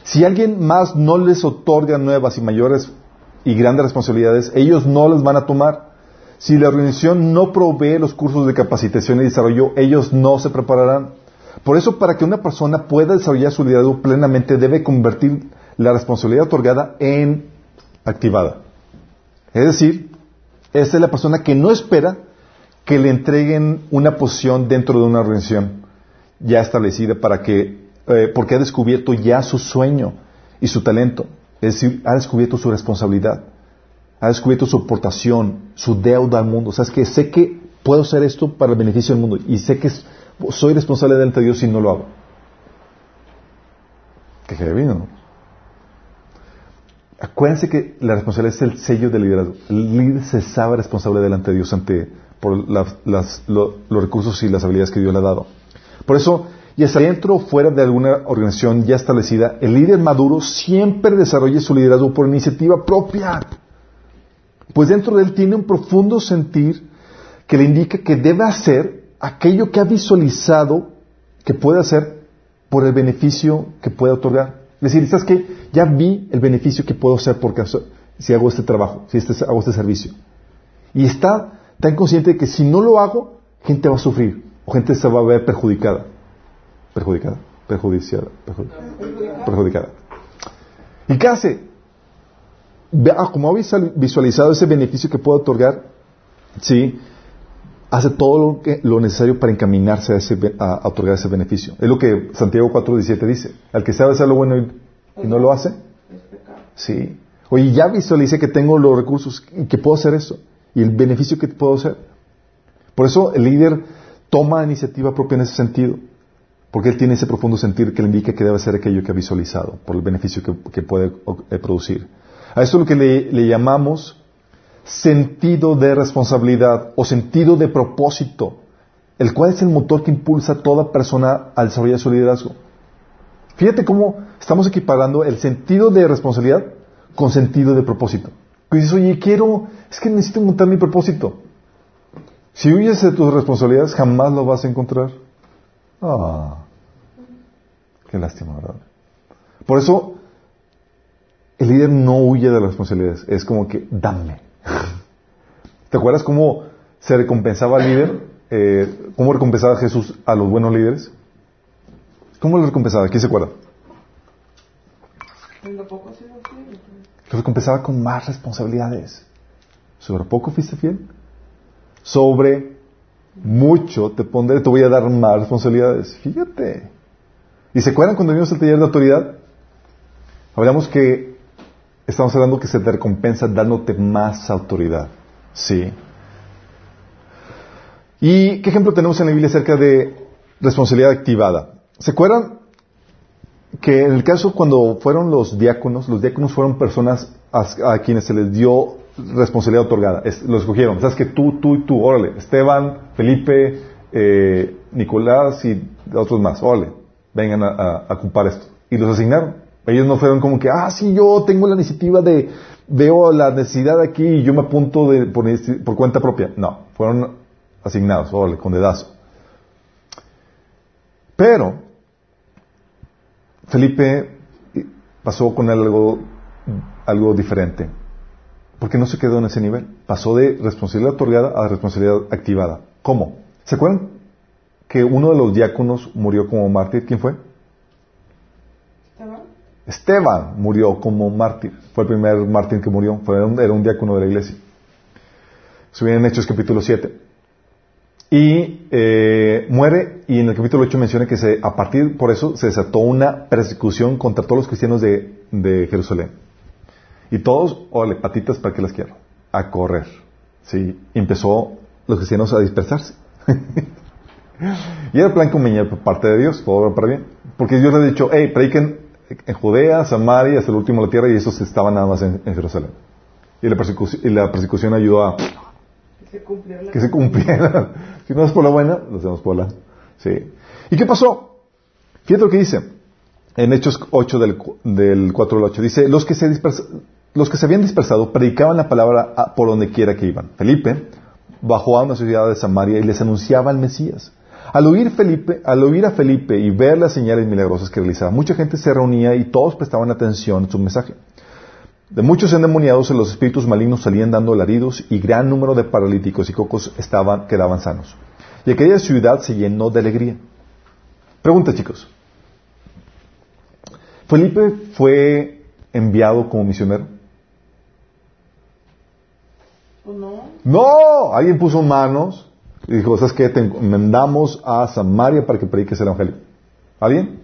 Si alguien más no les otorga nuevas y mayores y grandes responsabilidades, ellos no las van a tomar. Si la organización no provee los cursos de capacitación y desarrollo, ellos no se prepararán. Por eso, para que una persona pueda desarrollar su liderazgo plenamente, debe convertir la responsabilidad otorgada en activada. Es decir, esa es la persona que no espera que le entreguen una posición dentro de una organización ya establecida para que, eh, porque ha descubierto ya su sueño y su talento. Es decir, ha descubierto su responsabilidad, ha descubierto su aportación, su deuda al mundo. O sea, es que sé que puedo hacer esto para el beneficio del mundo y sé que soy responsable delante de Dios si no lo hago. Que heavy, ¿no? Acuérdense que la responsabilidad es el sello del liderazgo. El líder se sabe responsable delante de Dios ante por los recursos y las habilidades que Dios le ha dado. Por eso, y sea dentro o fuera de alguna organización ya establecida, el líder maduro siempre desarrolla su liderazgo por iniciativa propia. Pues dentro de él tiene un profundo sentir que le indica que debe hacer aquello que ha visualizado que puede hacer por el beneficio que puede otorgar. Es decir, ¿sabes qué? Ya vi el beneficio que puedo hacer porque si hago este trabajo, si este, hago este servicio. Y está tan consciente de que si no lo hago, gente va a sufrir o gente se va a ver perjudicada perjudicada, perjudiciada, perjudicada. ¿Y qué hace? Ah, como ha visualizado ese beneficio que puede otorgar, sí, hace todo lo, que, lo necesario para encaminarse a, ese, a, otorgar ese beneficio. Es lo que Santiago 4.17 dice. Al que sabe hacer lo bueno y, no lo hace, sí. Oye, ya visualicé que tengo los recursos y que puedo hacer eso. Y el beneficio que puedo hacer. Por eso el líder toma iniciativa propia en ese sentido. Porque él tiene ese profundo sentir que le indica que debe hacer aquello que ha visualizado, por el beneficio que, puede eh, producir. A esto es lo que le, llamamos sentido de responsabilidad o sentido de propósito, el cual es el motor que impulsa a toda persona al desarrollar su liderazgo. Fíjate cómo estamos equiparando el sentido de responsabilidad con sentido de propósito. Y dices, oye, quiero, es que necesito encontrar mi propósito. Si huyes de tus responsabilidades, jamás lo vas a encontrar. Ah. Qué lástima, ¿verdad? Por eso, el líder no huye de las responsabilidades. Es como que, dame. ¿Te acuerdas cómo se recompensaba al líder? Eh, ¿Cómo recompensaba Jesús a los buenos líderes? ¿Cómo lo recompensaba? ¿Quién se acuerda? Lo recompensaba con más responsabilidades. ¿Sobre poco fuiste fiel? Sobre mucho te pondré, te voy a dar más responsabilidades. Fíjate. ¿Y se acuerdan cuando vimos el taller de autoridad? Hablamos que estamos hablando que se te recompensa dándote más autoridad. Sí. ¿Y qué ejemplo tenemos en la Biblia acerca de responsabilidad activada? ¿Se acuerdan que en el caso cuando fueron los diáconos, los diáconos fueron personas a, quienes se les dio responsabilidad otorgada? los escogieron. ¿Sabes que tú, tú y tú, órale, Esteban, Felipe, eh, Nicolás y otros más, órale, vengan a, ocupar esto. Y los asignaron. Ellos no fueron como que, ah, sí, yo tengo la iniciativa de, veo la necesidad aquí y yo me apunto de, por, por cuenta propia. No, fueron asignados, órale, con dedazo. Pero, Felipe eh, pasó con algo, algo diferente. Porque no se quedó en ese nivel. Pasó de responsabilidad otorgada a responsabilidad activada. ¿Cómo? ¿Se acuerdan que uno de los diáconos murió como mártir? ¿Quién fue? ¿Esteban? Murió como mártir. Fue el primer mártir que murió. Un- era un diácono de la iglesia. Eso viene en Hechos capítulo 7. Y eh, muere, y en el capítulo 8 menciona que se, a partir por eso se desató una persecución contra todos los cristianos de, Jerusalén. Y todos, órale, patitas para que las quiero, a correr. Sí, empezó los cristianos a dispersarse. y era el plan conveniente por parte de Dios, todo para bien. Porque Dios le ha dicho, hey, prediquen en Judea, Samaria, hasta el último de la tierra, y esos estaban nada más en, en Jerusalén. Y la, persecución, y la persecución ayudó a Que se cumpliera la que se cumpliera. si no es por la buena, lo hacemos por la. Sí. ¿Y qué pasó? Fíjate lo que dice en Hechos 8 del, cu- del 4 al 8. Dice, los que, se dispersa- los que se habían dispersado predicaban la palabra a- por donde quiera que iban. Felipe bajó a una ciudad de Samaria y les anunciaba al Mesías. Al oír, Felipe, al oír a Felipe y ver las señales milagrosas que realizaba, mucha gente se reunía y todos prestaban atención a su mensaje. De muchos endemoniados los espíritus malignos salían dando alaridos y gran número de paralíticos y cocos estaban, quedaban sanos. Y aquella ciudad se llenó de alegría. Pregunta, chicos. ¿Felipe fue enviado como misionero? ¿O no? No, alguien puso manos y dijo, ¿sabes qué? Te encomendamos a Samaria para que prediques el Evangelio. ¿Alguien?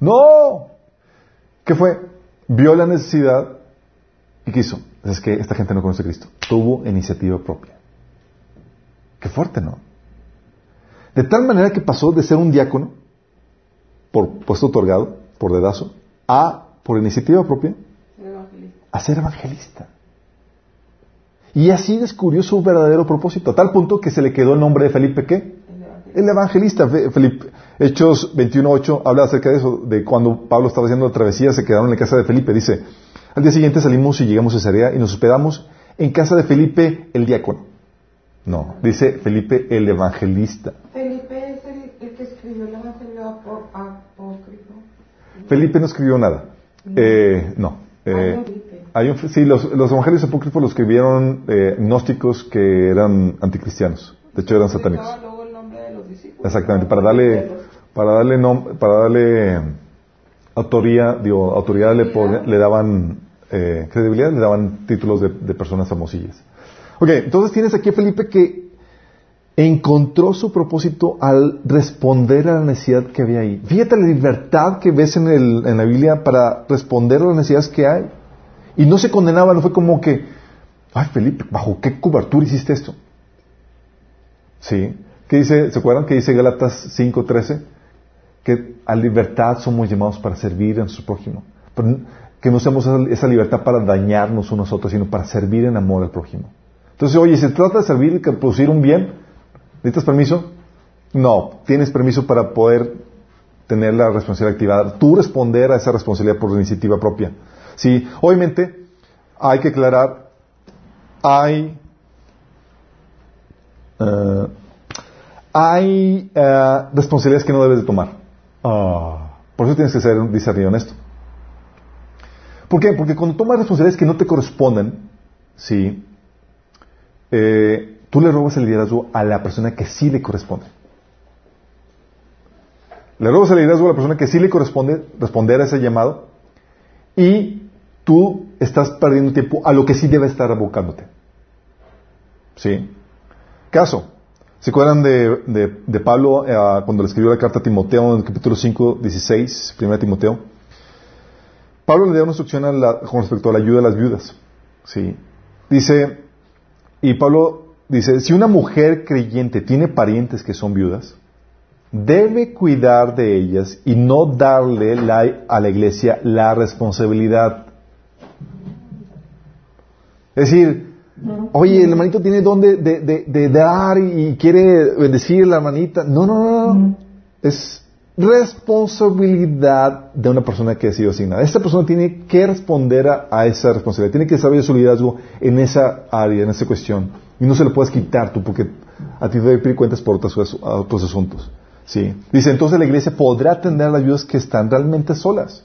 No. ¿Qué fue? Vio la necesidad y quiso. Es que esta gente no conoce a Cristo. Tuvo iniciativa propia. Qué fuerte, ¿no? De tal manera que pasó de ser un diácono, por puesto otorgado, por dedazo, a, por iniciativa propia, a ser evangelista. Y así descubrió su verdadero propósito, a tal punto que se le quedó el nombre de Felipe, ¿qué? El evangelista. El evangelista. Fe- Felipe, Hechos 21.8 habla acerca de eso, de cuando Pablo estaba haciendo la travesía, se quedaron en la casa de Felipe. Dice, al día siguiente salimos y llegamos a Cesarea y nos hospedamos en casa de Felipe el diácono. No, dice Felipe el evangelista. Felipe es el, el que escribió el evangelio apócrifo. Felipe no escribió nada. Eh, no. Eh, Ah. Hay un- sí, los, los evangelios apócrifos los escribieron eh, gnósticos que eran anticristianos. De hecho, eran satánicos. Estaba luego el nombre de los discípulos. Exactamente, para darle, para darle, nom- para darle autoría, digo, autoridad le, daban eh, credibilidad, le daban títulos de, de personas famosillas. Ok, entonces tienes aquí a Felipe que encontró su propósito al responder a la necesidad que había ahí. Fíjate la libertad que ves en, el- en la Biblia para responder a las necesidades que hay. Y no se condenaba, no fue como que, ay Felipe, ¿bajo qué cobertura hiciste esto? Sí. ¿Qué dice? ¿Se acuerdan que dice Gálatas 5:13? Que a libertad somos llamados para servir a nuestro prójimo. Que no usemos esa, libertad para dañarnos unos a otros, sino para servir en amor al prójimo. Entonces, oye, ¿se trata de servir y producir un bien? ¿Necesitas permiso? No, tienes permiso para poder tener la responsabilidad activada. Tú responder a esa responsabilidad por iniciativa propia. Sí, obviamente hay que aclarar, hay eh, hay eh, responsabilidades que no debes de tomar. Ah, por eso tienes que ser discernido en esto. ¿Por qué? Porque cuando tomas responsabilidades que no te corresponden, sí, eh, tú le robas el liderazgo a la persona que sí le corresponde. Le robas el liderazgo a la persona que sí le corresponde responder a ese llamado y tú estás perdiendo tiempo a lo que sí debe estar abocándote. ¿Sí? Caso. ¿Se acuerdan de, de- Pablo eh, cuando le escribió la carta a Timoteo en el capítulo 5, 16, 1 Timoteo? Pablo le dio una instrucción con respecto a la ayuda a las viudas. ¿sí? Dice, y Pablo dice, si una mujer creyente tiene parientes que son viudas, debe cuidar de ellas y no darle la- a la iglesia la responsabilidad. Es decir, oye, el hermanito tiene don de, de- de- de dar y quiere bendecir a la hermanita. No, no, no, no. Es responsabilidad de una persona que ha sido asignada. Esta persona tiene que responder a, a esa responsabilidad, tiene que desarrollar su liderazgo en esa área, en esa cuestión. Y no se lo puedes quitar tú porque a ti te debe pedir cuentas por otros, otros asuntos. Sí. Dice, entonces la iglesia podrá atender a las viudas que están realmente solas.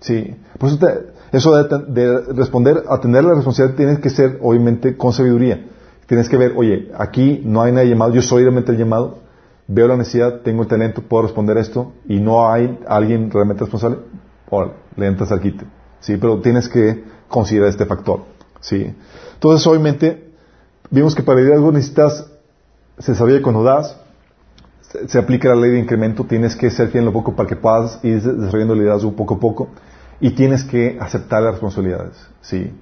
Sí. Por eso, eso de, responder, atender la responsabilidad tiene que ser, obviamente, con sabiduría. Tienes que ver, oye, aquí no hay nadie llamado, yo soy realmente el llamado, veo la necesidad, tengo el talento, puedo responder esto, y no hay alguien realmente responsable, o le entras al quite. Sí, pero tienes que considerar este factor. Sí. Entonces, obviamente, vimos que para liderazgo necesitas, se sabía cuando das, se, aplica la ley de incremento, tienes que ser fiel en lo poco para que puedas ir desarrollando liderazgo poco a poco, y tienes que aceptar las responsabilidades. Sí.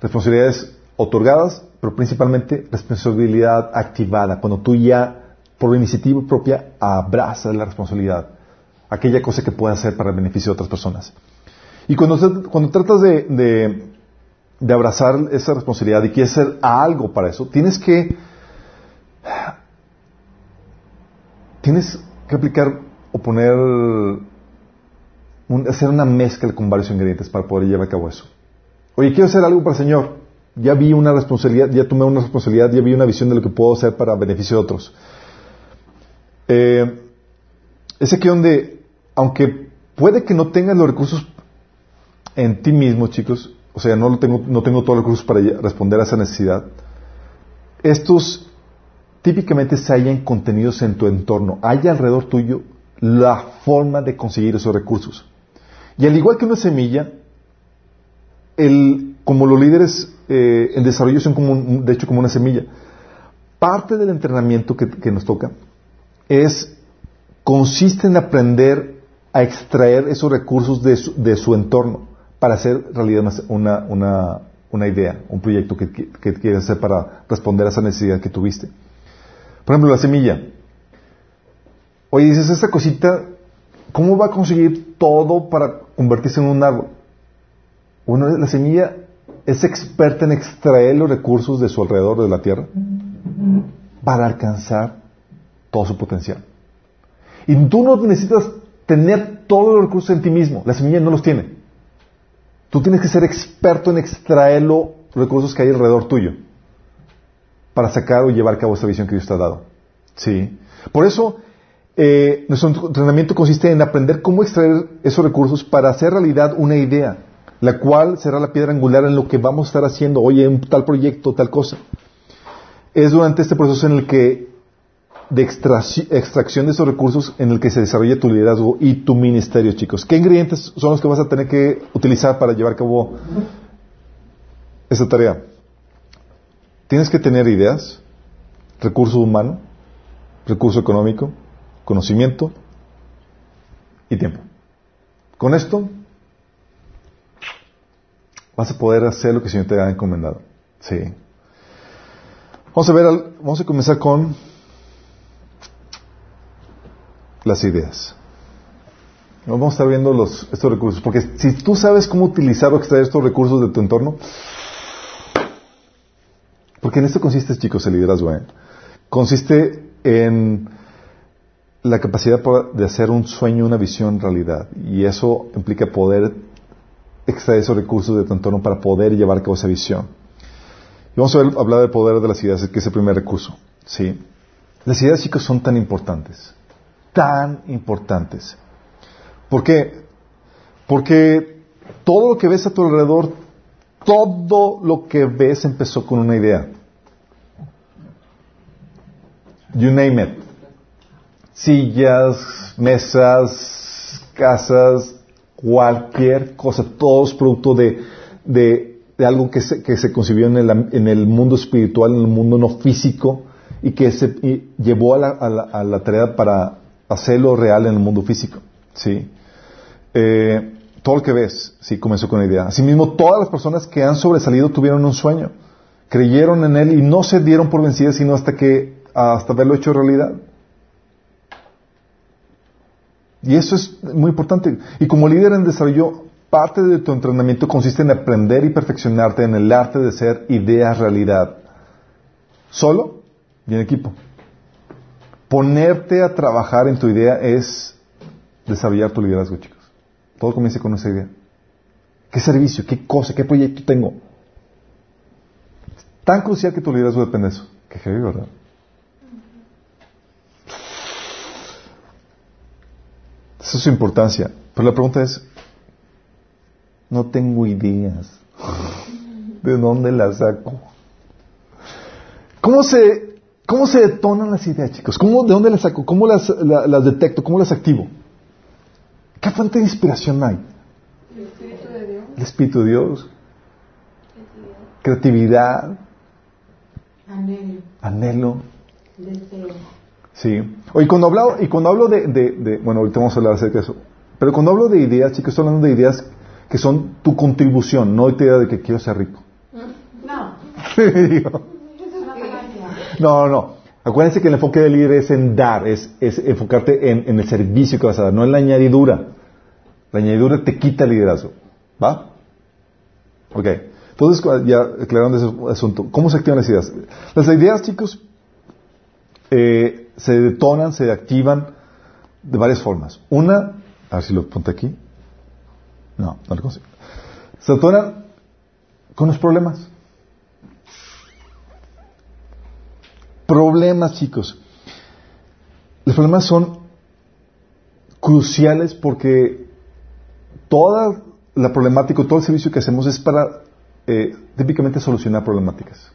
Responsabilidades otorgadas, pero principalmente responsabilidad activada, cuando tú ya por iniciativa propia abrazas la responsabilidad, aquella cosa que puedes hacer para el beneficio de otras personas. Y cuando, cuando tratas de, de, abrazar esa responsabilidad y quieres hacer algo para eso, tienes que tienes que aplicar o poner hacer una mezcla con varios ingredientes para poder llevar a cabo eso. Oye, quiero hacer algo para el Señor ya vi una responsabilidad, ya tomé una responsabilidad, ya vi una visión de lo que puedo hacer para beneficio de otros. Eh, es aquí donde, aunque puede que no tengas los recursos en ti mismo, chicos, o sea, no, lo tengo, no tengo todos los recursos para responder a esa necesidad, estos típicamente se hallan contenidos en tu entorno, hay alrededor tuyo la forma de conseguir esos recursos. Y al igual que una semilla, el, como los líderes eh, en desarrollo son como, de hecho, como una semilla. Parte del entrenamiento que, nos toca es, consiste en aprender a extraer esos recursos de su, de su entorno para hacer realidad una, una, una idea, un proyecto que, que, quieres hacer para responder a esa necesidad que tuviste. Por ejemplo, la semilla. Oye, dices, esta cosita, ¿cómo va a conseguir todo para convertirse en un árbol? Bueno, la semilla es experta en extraer los recursos de su alrededor de la tierra para alcanzar todo su potencial. Y tú no necesitas tener todos los recursos en ti mismo, la semilla no los tiene. Tú tienes que ser experto en extraer los recursos que hay alrededor tuyo para sacar o llevar a cabo esta visión que Dios te ha dado. ¿Sí? Por eso, eh, nuestro entrenamiento consiste en aprender cómo extraer esos recursos para hacer realidad una idea la cual será la piedra angular en lo que vamos a estar haciendo, oye, un tal proyecto, tal cosa. Es durante este proceso en el que, de extracción de esos recursos, en el que se desarrolla tu liderazgo y tu ministerio, chicos. ¿Qué ingredientes son los que vas a tener que utilizar para llevar a cabo esta tarea? Tienes que tener ideas, recurso humano, recurso económico, conocimiento y tiempo. Con esto vas a poder hacer lo que el Señor te ha encomendado. Sí. Vamos a ver, vamos a comenzar con las ideas. Vamos a estar viendo los, estos recursos, porque si tú sabes cómo utilizar o extraer estos recursos de tu entorno, porque en esto consiste, chicos, el liderazgo. ¿eh? Consiste en la capacidad de hacer un sueño, una visión realidad. Y eso implica poder extraer esos recursos de tu entorno para poder llevar a cabo esa visión. Y vamos a hablar del poder de las ideas, que es el primer recurso. Las ideas, chicos, son tan importantes. Tan importantes. ¿Por qué? Porque todo lo que ves a tu alrededor, todo lo que ves empezó con una idea. You name it. Sillas, mesas, casas, cualquier cosa, todo es producto de, de, algo que se, que se concibió en el, en el, mundo espiritual, en el mundo no físico, y que se llevó a la, a, la, tarea para hacerlo real en el mundo físico. ¿sí? Eh, todo lo que ves, sí, comenzó con la idea. Asimismo, todas las personas que han sobresalido tuvieron un sueño, creyeron en él y no se dieron por vencidas sino hasta que, hasta verlo hecho realidad. Y eso es muy importante. Y como líder en desarrollo, parte de tu entrenamiento consiste en aprender y perfeccionarte en el arte de ser idea realidad. Solo y en equipo. Ponerte a trabajar en tu idea es desarrollar tu liderazgo, chicos. Todo comienza con esa idea. ¿Qué servicio? ¿Qué cosa? ¿Qué proyecto tengo? Es tan crucial que tu liderazgo depende de eso. Qué heavy, ¿verdad? Esa es su importancia. Pero la pregunta es, no tengo ideas. ¿De dónde las saco? ¿Cómo se, cómo se detonan las ideas, chicos? ¿Cómo, ¿De dónde las saco? ¿Cómo las, la- las detecto? ¿Cómo las activo? ¿Qué fuente de inspiración hay? El Espíritu de Dios. El Espíritu de Dios, creatividad, Anhelo, anhelo. deseo. Sí. Oye, cuando hablo, y cuando hablo de, de- de- bueno, ahorita vamos a hablar acerca de eso, pero cuando hablo de ideas, chicos, estoy hablando de ideas que son tu contribución, no de idea de que quiero ser rico. No, una falacia. no, no. Acuérdense que el enfoque del líder es en dar, es, es enfocarte en, en el servicio que vas a dar, no en la añadidura. La añadidura te quita el liderazgo. ¿Va? Ok. Entonces, ya aclarando ese asunto, ¿cómo se activan las ideas? Las ideas, chicos, eh, se detonan, se activan de varias formas. Una, a ver si lo ponte aquí. No, no lo consigo. Se detonan con los problemas. Problemas, chicos. Los problemas son cruciales porque toda la problemática, todo el servicio que hacemos es para eh, típicamente solucionar problemáticas.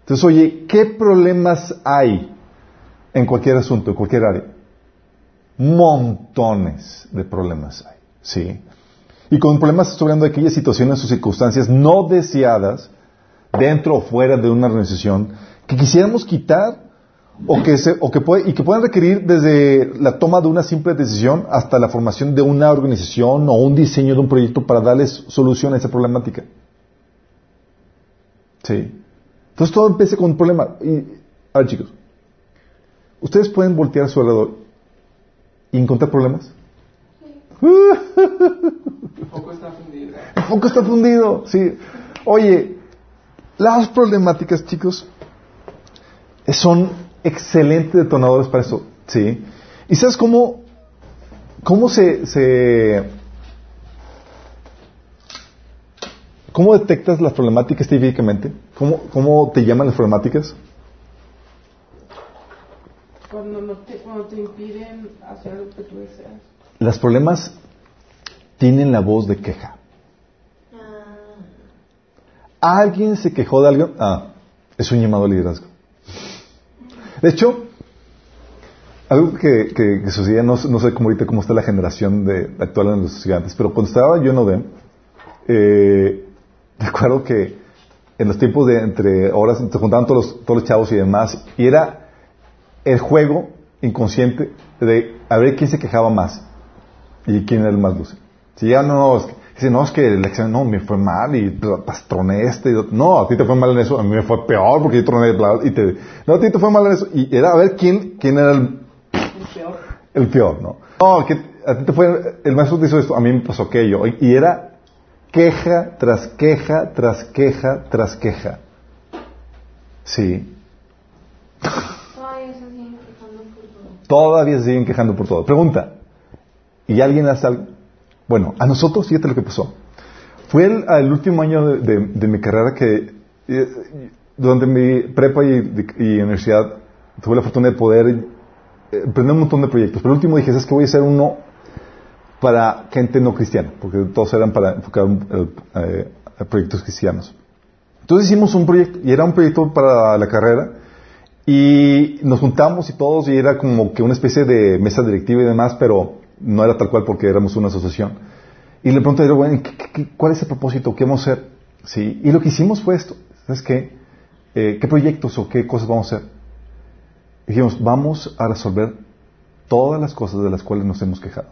Entonces, oye, ¿qué problemas hay en cualquier asunto, en cualquier área? Montones de problemas hay, ¿sí? Y con problemas estoy hablando de aquellas situaciones o circunstancias no deseadas dentro o fuera de una organización que quisiéramos quitar o que, se, o que puede, y que puedan requerir desde la toma de una simple decisión hasta la formación de una organización o un diseño de un proyecto para darles solución a esa problemática. Sí. Entonces todo empieza con un problema. A ver chicos, ¿ustedes pueden voltear a su alrededor y encontrar problemas? Un poco está fundido. El foco está fundido, sí. Oye, las problemáticas, chicos, son excelentes detonadores para eso, sí. ¿Y sabes cómo, cómo se, se, cómo detectas las problemáticas típicamente? ¿Cómo, cómo te llaman las problemáticas? Cuando, no te, cuando te impiden hacer lo que tú deseas. Los problemas tienen la voz de queja. ¿Alguien se quejó de algo? Ah, es un llamado al liderazgo. De hecho, algo que, que, que sucedía, no, no sé cómo ahorita cómo está la generación de, actual en los gigantes, pero cuando estaba yo en ODEM, eh, recuerdo que en los tiempos de entre horas se juntaban todos los, todos los chavos y demás, y era el juego inconsciente de a ver quién se quejaba más y quién era el más dulce. Si ya no, es que, dice, no, es que el examen no, me fue mal y troné este. Y, no, a ti te fue mal en eso, a mí me fue peor porque yo troné y te, no, a ti te fue mal en eso. Y era a ver quién, quién era el, peor. el peor, ¿no? No, que a ti te fue, el maestro te hizo esto, a mí me pasó aquello. Y, y era queja tras queja, tras queja, tras queja. Sí. Todavía se siguen quejando por todo. Todavía se siguen quejando por todo. Pregunta, ¿y alguien hace algo? Bueno, a nosotros, fíjate lo que pasó. Fue el, último año de, mi carrera que, eh, durante mi prepa y, y universidad, tuve la fortuna de poder eh, emprender un montón de proyectos. Pero el último dije, ¿sabes qué? Voy a hacer uno para gente no cristiana, porque todos eran para enfocar eh, proyectos cristianos. Entonces hicimos un proyecto, y era un proyecto para la carrera, y nos juntamos y todos, y era como que una especie de mesa directiva y demás, pero no era tal cual porque éramos una asociación. Y le pregunté, bueno, ¿qué- ¿cuál es el propósito? ¿Qué vamos a hacer? Sí, y lo que hicimos fue esto. ¿Sabes qué? Eh, ¿Qué proyectos o qué cosas vamos a hacer? Dijimos, vamos a resolver todas las cosas de las cuales nos hemos quejado.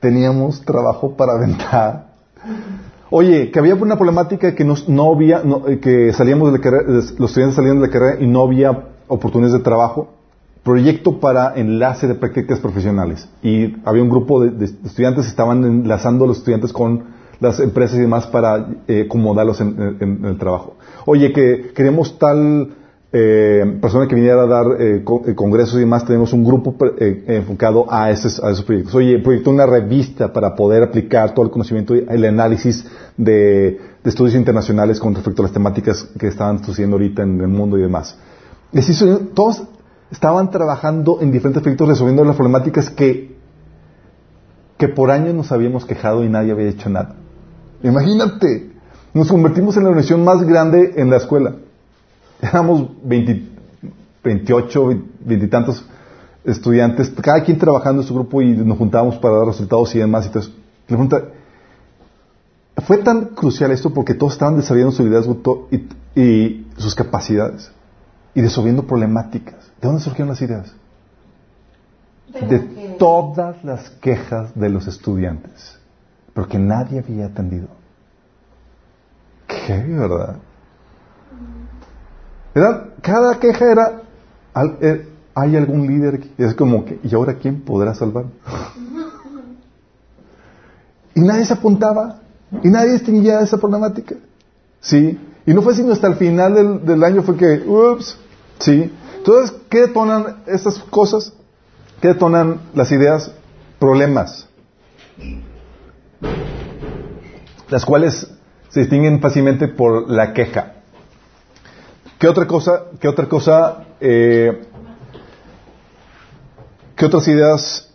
Teníamos trabajo para aventar. Oye, que había una problemática que nos- no había, no, eh, que salíamos de la carrera, los estudiantes salían de la carrera y no había oportunidades de trabajo. Proyecto para enlace de prácticas profesionales. Y había un grupo de, estudiantes que estaban enlazando a los estudiantes con las empresas y demás para eh, acomodarlos en el trabajo. Oye, que queremos tal eh, persona que viniera a dar eh, eh, congresos y demás, tenemos un grupo eh, enfocado a esos, a esos proyectos. Oye, proyecto una revista para poder aplicar todo el conocimiento y el análisis de, estudios internacionales con respecto a las temáticas que estaban sucediendo ahorita en el mundo y demás. Es todos estaban trabajando en diferentes proyectos resolviendo las problemáticas que, que por años nos habíamos quejado y nadie había hecho nada. Imagínate, nos convertimos en la organización más grande en la escuela. Éramos 20 28, 20 y tantos estudiantes, cada quien trabajando en su grupo y nos juntábamos para dar resultados y demás. Y todo pregunta, fue tan crucial esto porque todos estaban desarrollando su liderazgo y, y sus capacidades y resolviendo problemáticas. ¿De dónde surgieron las ideas? De todas las quejas de los estudiantes, pero que nadie había atendido. ¿Qué, verdad? Cada queja era eh, ¿Hay algún líder? Es como que, ¿y ahora quién podrá salvar? y nadie se apuntaba, y nadie distinguía esa problemática. ¿Sí? Y no fue sino hasta el final del, del año fue que, ups, ¿sí? Entonces, ¿qué detonan estas cosas? ¿Qué detonan las ideas? Problemas. Las cuales se distinguen fácilmente por la queja. ¿Qué otra cosa, qué otra cosa, eh, qué otras ideas?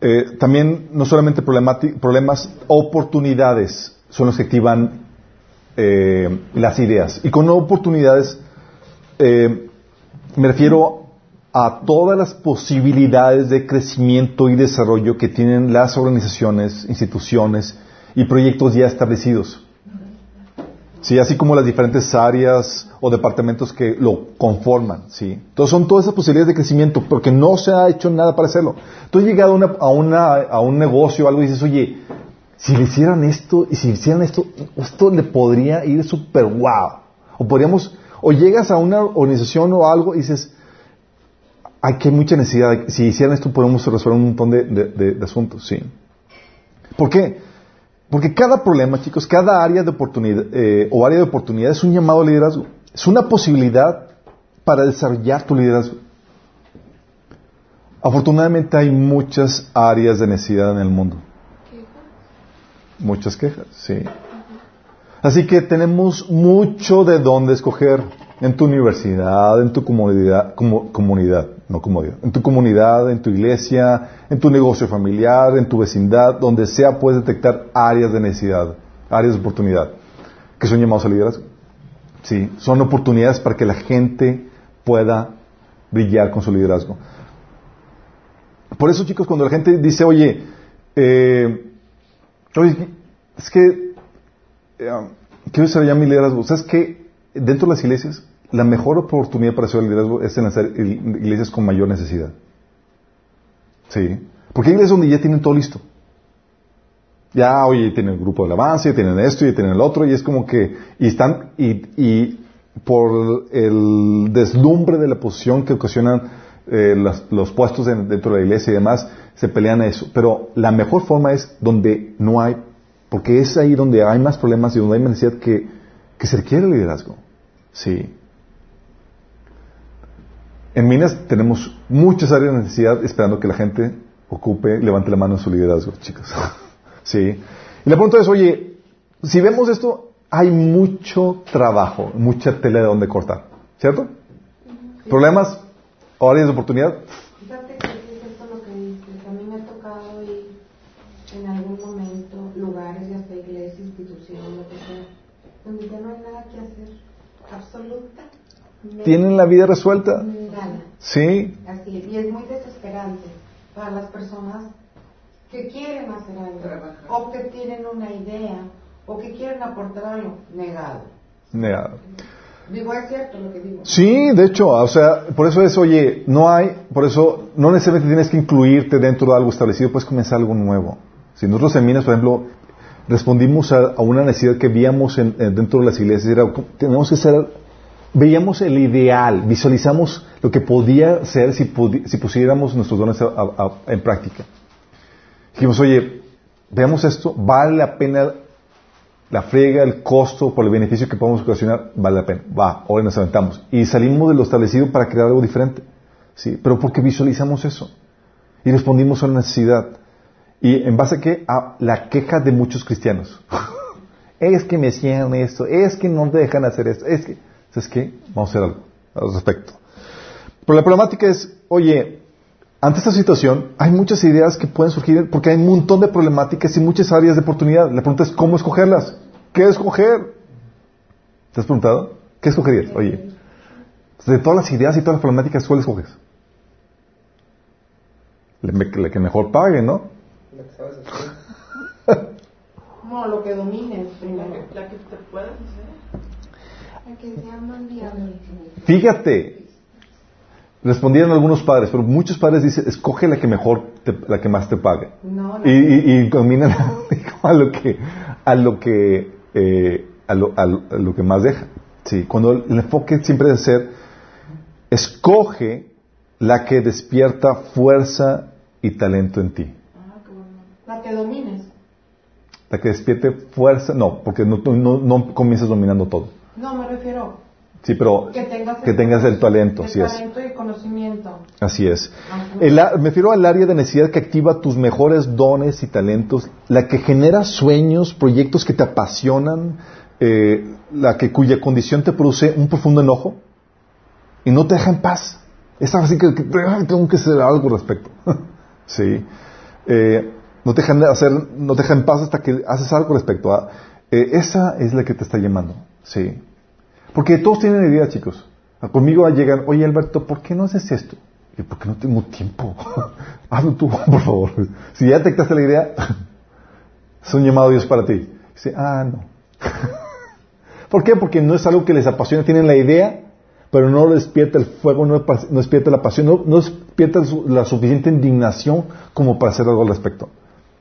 Eh, también no solamente problemas, oportunidades son los que activan eh, las ideas. Y con oportunidades me refiero a todas las posibilidades de crecimiento y desarrollo que tienen las organizaciones, instituciones y proyectos ya establecidos. Sí, así como las diferentes áreas o departamentos que lo conforman, sí. Entonces son todas esas posibilidades de crecimiento, porque no se ha hecho nada para hacerlo. Tú has llegado a, una, a, un negocio algo y dices, oye, si le hicieran esto y si hicieran esto, esto le podría ir súper wow. O podríamos, o llegas a una organización o algo y dices, aquí hay mucha necesidad, si hicieran esto podemos resolver un montón de, de asuntos, sí. ¿Por qué? Porque cada problema, chicos, cada área de oportunidad eh, o área de oportunidad es un llamado a liderazgo. Es una posibilidad para desarrollar tu liderazgo. Afortunadamente hay muchas áreas de necesidad en el mundo. Muchas quejas, sí. Así que tenemos mucho de dónde escoger en tu universidad, en tu comunidad, comunidad, no comodidad, en tu comunidad, en tu iglesia, en tu negocio familiar, en tu vecindad, donde sea puedes detectar áreas de necesidad, áreas de oportunidad, que son llamados a liderazgo. Sí, son oportunidades para que la gente pueda brillar con su liderazgo. Por eso, chicos, cuando la gente dice, oye, eh, oye es que eh, quiero ya mi liderazgo, ¿sabes qué? Dentro de las iglesias, la mejor oportunidad para hacer el liderazgo es en hacer iglesias con mayor necesidad. Sí. Porque hay iglesias donde ya tienen todo listo. Ya, oye, tienen el grupo de alabanza, ya tienen esto, y tienen el otro, y es como que, y están, y, por el deslumbre de la posición que ocasionan eh, los, puestos dentro de la iglesia y demás, se pelean a eso. Pero la mejor forma es donde no hay, porque es ahí donde hay más problemas y donde hay necesidad que, que se requiere liderazgo. Sí. En Minas tenemos muchas áreas de necesidad esperando que la gente ocupe, levante la mano en su liderazgo, chicos. sí. Y la pregunta es, oye, si vemos esto, hay mucho trabajo, mucha tela de donde cortar, ¿cierto? ¿Problemas o áreas de oportunidad? Fíjate que es esto lo que dices. A mí me ha tocado ir en algún momento lugares y hasta iglesias, instituciones, lo que sea, donde ya no hay nada que hacer absoluta. ¿Tienen la vida resuelta? Nada. Sí. Así. Y es muy desesperante para las personas que quieren hacer algo, o que tienen una idea, o que quieren aportar algo. Negado. Negado. Digo, es cierto lo que digo. Sí, de hecho, o sea, por eso es, oye, no hay, por eso no necesariamente tienes que incluirte dentro de algo establecido, puedes comenzar algo nuevo. Si nosotros en Minas, por ejemplo, respondimos a, una necesidad que veíamos dentro de las iglesias. Era, tenemos que ser, veíamos el ideal, visualizamos lo que podía ser si, si pusiéramos nuestros dones en práctica. Dijimos, oye, veamos esto, vale la pena la frega, el costo por el beneficio que podemos ocasionar, vale la pena. Va, ahora nos aventamos. Y salimos de lo establecido para crear algo diferente. Sí, pero porque visualizamos eso. Y respondimos a una necesidad. ¿Y en base a qué? A la queja de muchos cristianos. es que me hacían esto, es que no dejan hacer esto, es que... ¿Sabes qué? Vamos a hacer algo al respecto. Pero la problemática es, oye, ante esta situación hay muchas ideas que pueden surgir porque hay un montón de problemáticas y muchas áreas de oportunidad. La pregunta es cómo escogerlas. ¿Qué escoger? ¿Te has preguntado? ¿Qué escogerías? Oye, de todas las ideas y todas las problemáticas, ¿cuál escoges? La que mejor pague, ¿no? La que sabes hacer. No, lo que domines primero. La que te puedas hacer. La que sea más viable. Fíjate, respondieron algunos padres, pero muchos padres dicen, escoge la que mejor, te- la que más te pague. No, no. Y, y, y combinan a lo que, a lo que, eh, a, lo, a lo- a lo que más deja. Sí, cuando el enfoque siempre debe ser, escoge la que despierta fuerza y talento en ti. Ah, qué bueno. La que domines. La que despierte fuerza, no, porque no, no, no comienzas dominando todo. No, me refiero Sí, pero que tengas, que tengas el talento, el así es. y conocimiento. Así es. El me refiero al área de necesidad que activa tus mejores dones y talentos, la que genera sueños, proyectos que te apasionan, eh, la que cuya condición te produce un profundo enojo y no te deja en paz. Esa así que, que, tengo que hacer algo al respecto. sí. Eh, no te dejan hacer, no te deja en paz hasta que haces algo al respecto. a- eh, esa es la que te está llamando. Sí. Porque todos tienen ideas, chicos. A- Conmigo llegan, oye Alberto, ¿por qué no haces esto? Y ¿por qué no tengo tiempo? Hazlo tú, por favor. Si ya detectaste la idea, es un llamado de Dios para ti. Dice, ah, no. ¿Por qué? Porque no es algo que les apasiona. Tienen la idea, pero no despierta el fuego, no, despierta la pasión, no, despierta la suficiente indignación como para hacer algo al respecto.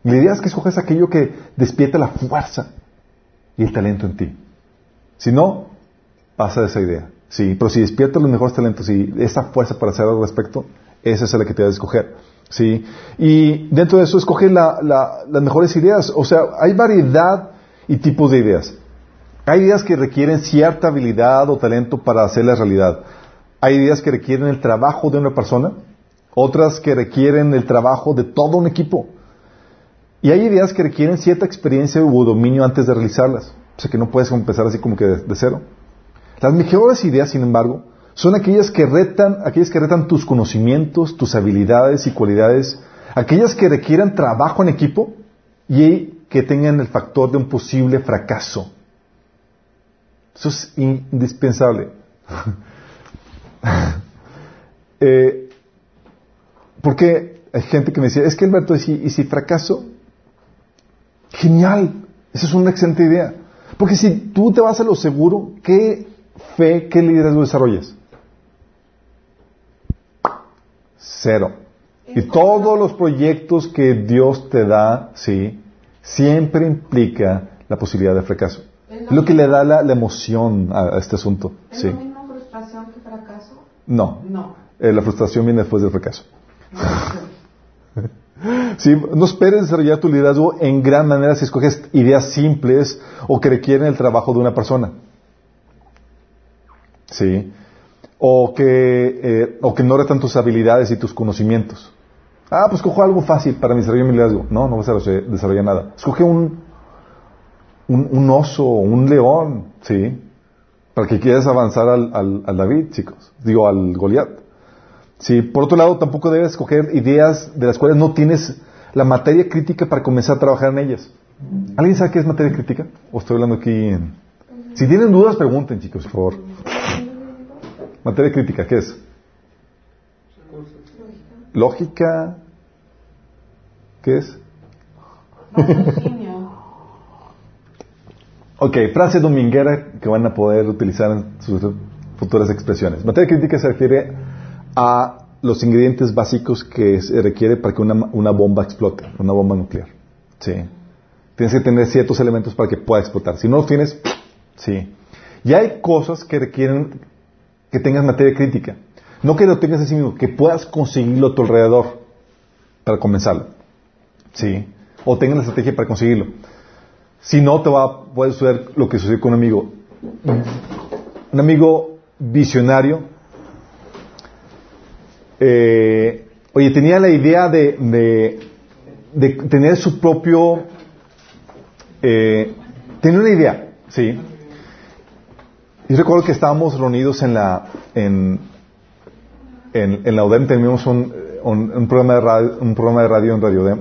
La idea es que escoges aquello que despierta la fuerza y el talento en ti. Si no, pasa de esa idea. Sí, pero si despiertas los mejores talentos y esa fuerza para hacer algo al respecto, esa es la que te debes escoger. Sí, y dentro de eso escoge la- la- las mejores ideas. O sea, hay variedad y tipos de ideas. Hay ideas que requieren cierta habilidad o talento para hacerla realidad. Hay ideas que requieren el trabajo de una persona, otras que requieren el trabajo de todo un equipo. Y hay ideas que requieren cierta experiencia o dominio antes de realizarlas. O sea que no puedes empezar así como que de cero. Las mejores ideas, sin embargo, son aquellas que retan, aquellas que retan tus conocimientos, tus habilidades y cualidades, aquellas que requieran trabajo en equipo y que tengan el factor de un posible fracaso. Eso es indispensable. Eh, porque hay gente que me decía, es que Alberto, ¿y si, y si fracaso? Genial, esa es una excelente idea. Porque si tú te vas a lo seguro, ¿qué fe, qué liderazgo desarrollas? Cero. Y todos los proyectos que Dios te da, sí, siempre implica la posibilidad de fracaso. Es lo que le da la, la emoción a, a este asunto. ¿Es Sí. lo mismo frustración que fracaso? No, No. Eh, la frustración viene después del fracaso. Sí, no esperes desarrollar tu liderazgo en gran manera si escoges ideas simples o que requieren el trabajo de una persona. Sí. O que, eh, o que no tus habilidades y tus conocimientos. Ah, pues cojo algo fácil para mi desarrollo de mi liderazgo. No, no vas a desarrollar- nada. Escoge un, un, un oso, un león, sí. Para que quieras avanzar al, al, al David, chicos. Digo, al Goliat. Sí, por otro lado, tampoco debes escoger ideas de las cuales no tienes la materia crítica para comenzar a trabajar en ellas. ¿Alguien sabe qué es materia crítica? ¿O estoy hablando aquí en... Si tienen dudas, pregunten, chicos, por favor. Materia crítica, ¿qué es? Lógica. ¿Qué es? Ok, frase dominguera que van a poder utilizar en sus futuras expresiones. Materia crítica se refiere a los ingredientes básicos que se requiere para que una, una bomba explote, una bomba nuclear. Sí. Tienes que tener ciertos elementos para que pueda explotar. Si no los tienes, sí. Y hay cosas que requieren que tengas materia crítica. No que lo tengas en sí mismo, que puedas conseguirlo a tu alrededor para comenzarlo. Sí. O tengas la estrategia para conseguirlo. Si no, te va a puede suceder lo que sucedió con un amigo. Un amigo visionario. eh, oye, tenía la idea de, de, de tener su propio... Eh, tenía una idea, ¿sí? Y recuerdo que estábamos reunidos en la... En, en, en la UDEM teníamos un, un, programa de radio, un programa de radio en Radio UDEM.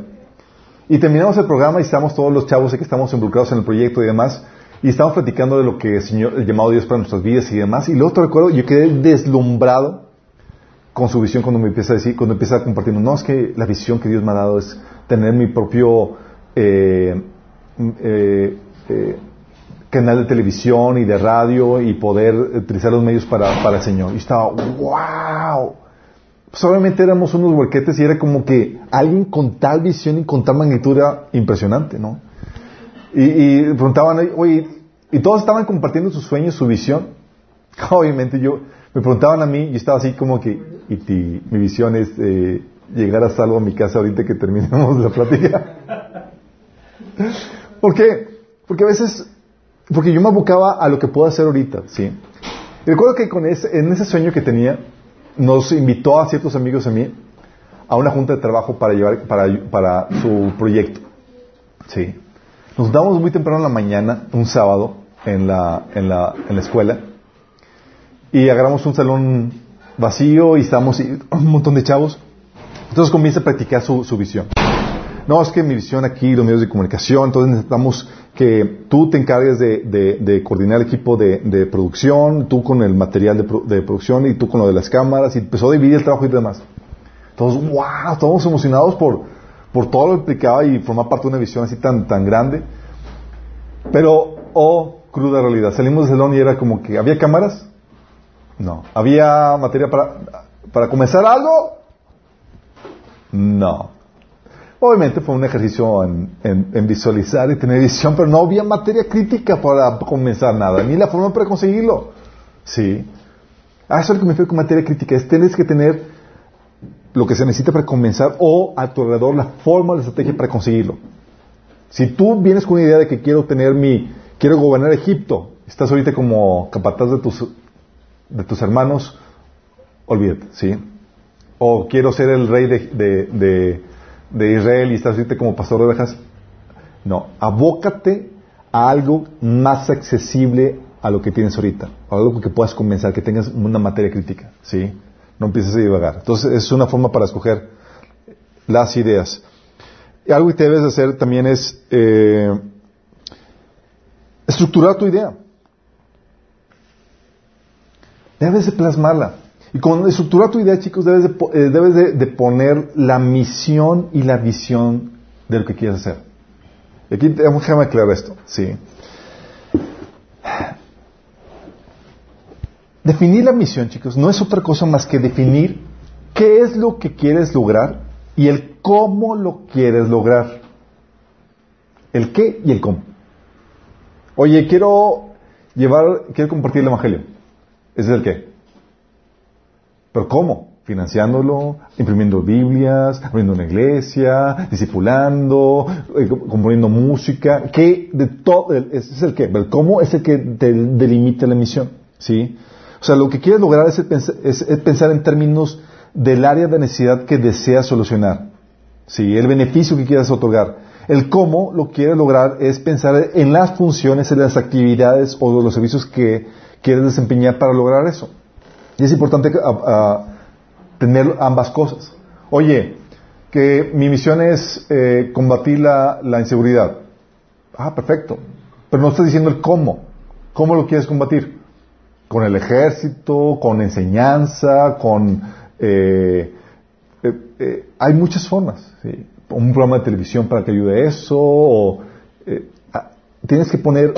Y terminamos el programa y estamos todos los chavos que estamos involucrados en el proyecto y demás. Y estamos platicando de lo que el, Señor, el llamado de Dios para nuestras vidas y demás. Y luego te recuerdo, yo quedé deslumbrado con su visión cuando me empieza a decir, cuando empieza a compartir, no, es que la visión que Dios me ha dado es tener mi propio eh, eh, eh, canal de televisión y de radio y poder utilizar los medios para, para el Señor. Y estaba, wow. Pues obviamente éramos unos huerquetes y era como que alguien con tal visión y con tal magnitud era impresionante, ¿no? Y, y preguntaban, oye, y todos estaban compartiendo sus sueños, su visión. Obviamente yo, me preguntaban a mí, y estaba así como que, y mi visión es eh, llegar a salvo a mi casa ahorita que terminemos la plática. ¿Por qué? Porque a veces, porque yo me abocaba a lo que puedo hacer ahorita, ¿sí? Recuerdo que con ese, en ese sueño que tenía, nos invitó a ciertos amigos a mí a una junta de trabajo para llevar, para, para su proyecto, ¿sí? Nos juntamos muy temprano en la mañana, un sábado, en la, en la, en la escuela, y agarramos un salón vacío y estamos y- un montón de chavos. Entonces comienza a practicar su, su visión. No, es que mi visión aquí, los medios de comunicación, entonces necesitamos que tú te encargues de, coordinar el equipo de, producción, tú con el material de, pro- de producción y tú con lo de las cámaras, y empezó a dividir el trabajo y demás. Todos, wow, estamos emocionados por, por todo lo que implicaba y formar parte de una visión así tan, tan grande. Pero, oh, cruda realidad, salimos del salón y era como que, ¿había cámaras? No. ¿Había materia para, para comenzar algo? No. Obviamente fue un ejercicio en, visualizar y tener visión, pero no había materia crítica para comenzar nada, ni la forma para conseguirlo. Sí. A eso es lo que me refiero con materia crítica, es tienes que tener lo que se necesita para comenzar o a tu alrededor la forma, la estrategia para conseguirlo. Si tú vienes con una idea de que quiero tener mi, quiero gobernar Egipto, estás ahorita como capataz de tus, de tus hermanos, olvídate, ¿sí? O quiero ser el rey de- de Israel y estás como pastor de ovejas. No, abócate a algo más accesible a lo que tienes ahorita, a algo que puedas comenzar, que tengas una materia crítica, ¿sí? No empieces a divagar. Entonces, es una forma para escoger las ideas. Y algo que debes hacer también es eh, estructurar tu idea. Debes de plasmarla. Y con estructurar tu idea, chicos, debes, de, eh, debes de, de poner la misión y la visión de lo que quieres hacer. Y aquí déjame aclarar esto, ¿sí? Definir la misión, chicos, no es otra cosa más que definir qué es lo que quieres lograr y el cómo lo quieres lograr. El qué y el cómo. Oye, quiero llevar, quiero compartir el evangelio. Ese es el qué. Pero ¿cómo? Financiándolo, imprimiendo Biblias, abriendo una iglesia, discipulando, eh, componiendo música. ¿Qué? De todo, es el qué. El cómo es el que te delimita la misión. ¿Sí? O sea, lo que quieres lograr es pensar en términos del área de necesidad que deseas solucionar. ¿Sí? El beneficio que quieras otorgar. El cómo lo quieres lograr es pensar en las funciones, en las actividades o los servicios que quieres desempeñar para lograr eso. Y es importante tener ambas cosas. Oye, que mi misión es eh, combatir la, la inseguridad. Ah, perfecto. Pero no estás diciendo el cómo. ¿Cómo lo quieres combatir? Con el ejército, con enseñanza, con... eh, eh, eh, hay muchas formas. ¿sí? Un programa de televisión para que ayude a eso. O, eh, ah, tienes que poner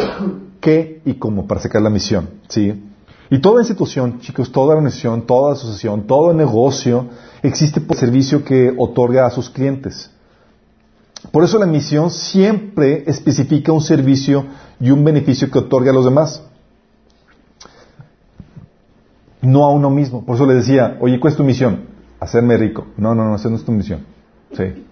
qué y cómo para sacar la misión. ¿sí? Y toda institución, chicos, toda organización, toda asociación, todo negocio, existe por servicio que otorga a sus clientes. Por eso la misión siempre especifica un servicio y un beneficio que otorga a los demás. No a uno mismo. Por eso le decía, oye, ¿cuál es tu misión? Hacerme rico. No, no, no, esa no es tu misión. Sí.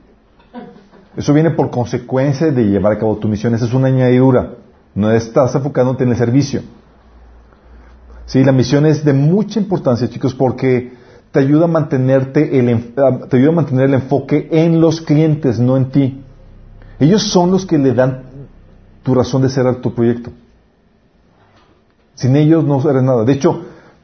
Eso viene por consecuencia de llevar a cabo tu misión. Esa es una añadidura. No estás enfocándote en el servicio. Sí, la misión es de mucha importancia, chicos, porque te ayuda a mantenerte el, ah, te ayuda a mantener el enfoque en los clientes, no en ti. Ellos son los que le dan tu razón de ser a tu proyecto. Sin ellos no eres nada. De hecho,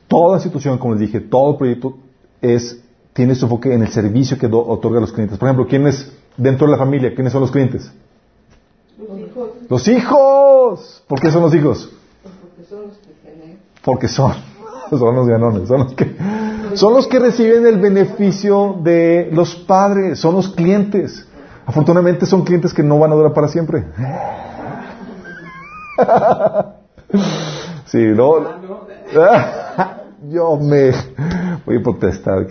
toda institución, como les dije, todo proyecto es, tiene su enfoque en el servicio que do- otorga a los clientes. Por ejemplo, ¿quiénes dentro de la familia, quiénes son los clientes? Los hijos. Los hijos. ¿Por qué son los hijos? Porque son los que generan. Porque son, son los ganones, son los que, son los que reciben el beneficio de los padres, son los clientes. Afortunadamente son clientes que no van a durar para siempre. Sí, no. Yo me voy a protestar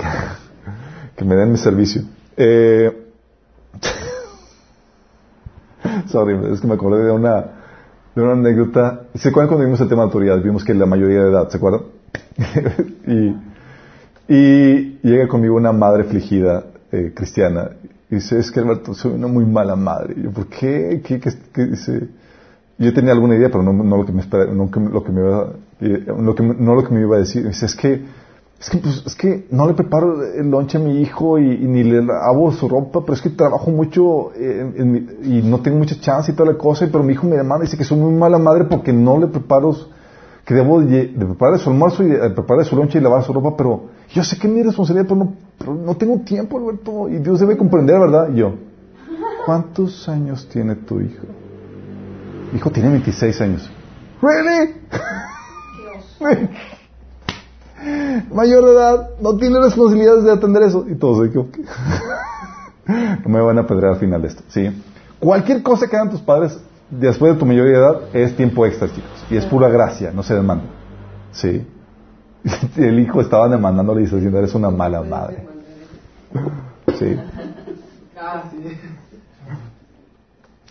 que, me den mi servicio. Eh, sorry, es que me acordé de una, una anécdota. ¿Se acuerdan cuando vimos el tema de autoridad? Vimos que la mayoría de edad, ¿se acuerdan? y, y llega conmigo una madre afligida eh, cristiana y dice, es que Alberto, soy una muy mala madre. Y yo, ¿por qué? ¿Qué, dice? Yo tenía alguna idea, pero no, no lo que me espera, no iba, eh, lo que, me- no lo que me iba a decir. Dice, es que, es que, pues, es que no le preparo el lonche a mi hijo y, y ni le lavo su ropa, pero es que trabajo mucho eh, en- en mi- y no tengo mucha chance y toda la cosa, pero mi hijo me demanda y dice que soy muy mala madre porque no le preparo, que debo de, de preparar su almuerzo y de, preparar su lonche y lavar su ropa, pero yo sé que es mi responsabilidad, pero no, pero no tengo tiempo, Alberto, y Dios debe comprender, ¿verdad? Y yo, ¿cuántos años tiene tu hijo? Mi hijo tiene 26 años. ¿Really? Mayor de edad, no tiene responsabilidades de atender eso. Y todos, ¿de qué? ok. No me van a pedrear al final de esto, ¿sí? Cualquier cosa que hagan tus padres después de tu mayoría de edad es tiempo extra, chicos. Y es pura gracia, no se demanda. ¿Sí? El hijo estaba demandándole y diciendo, eres una mala madre. Sí. Casi.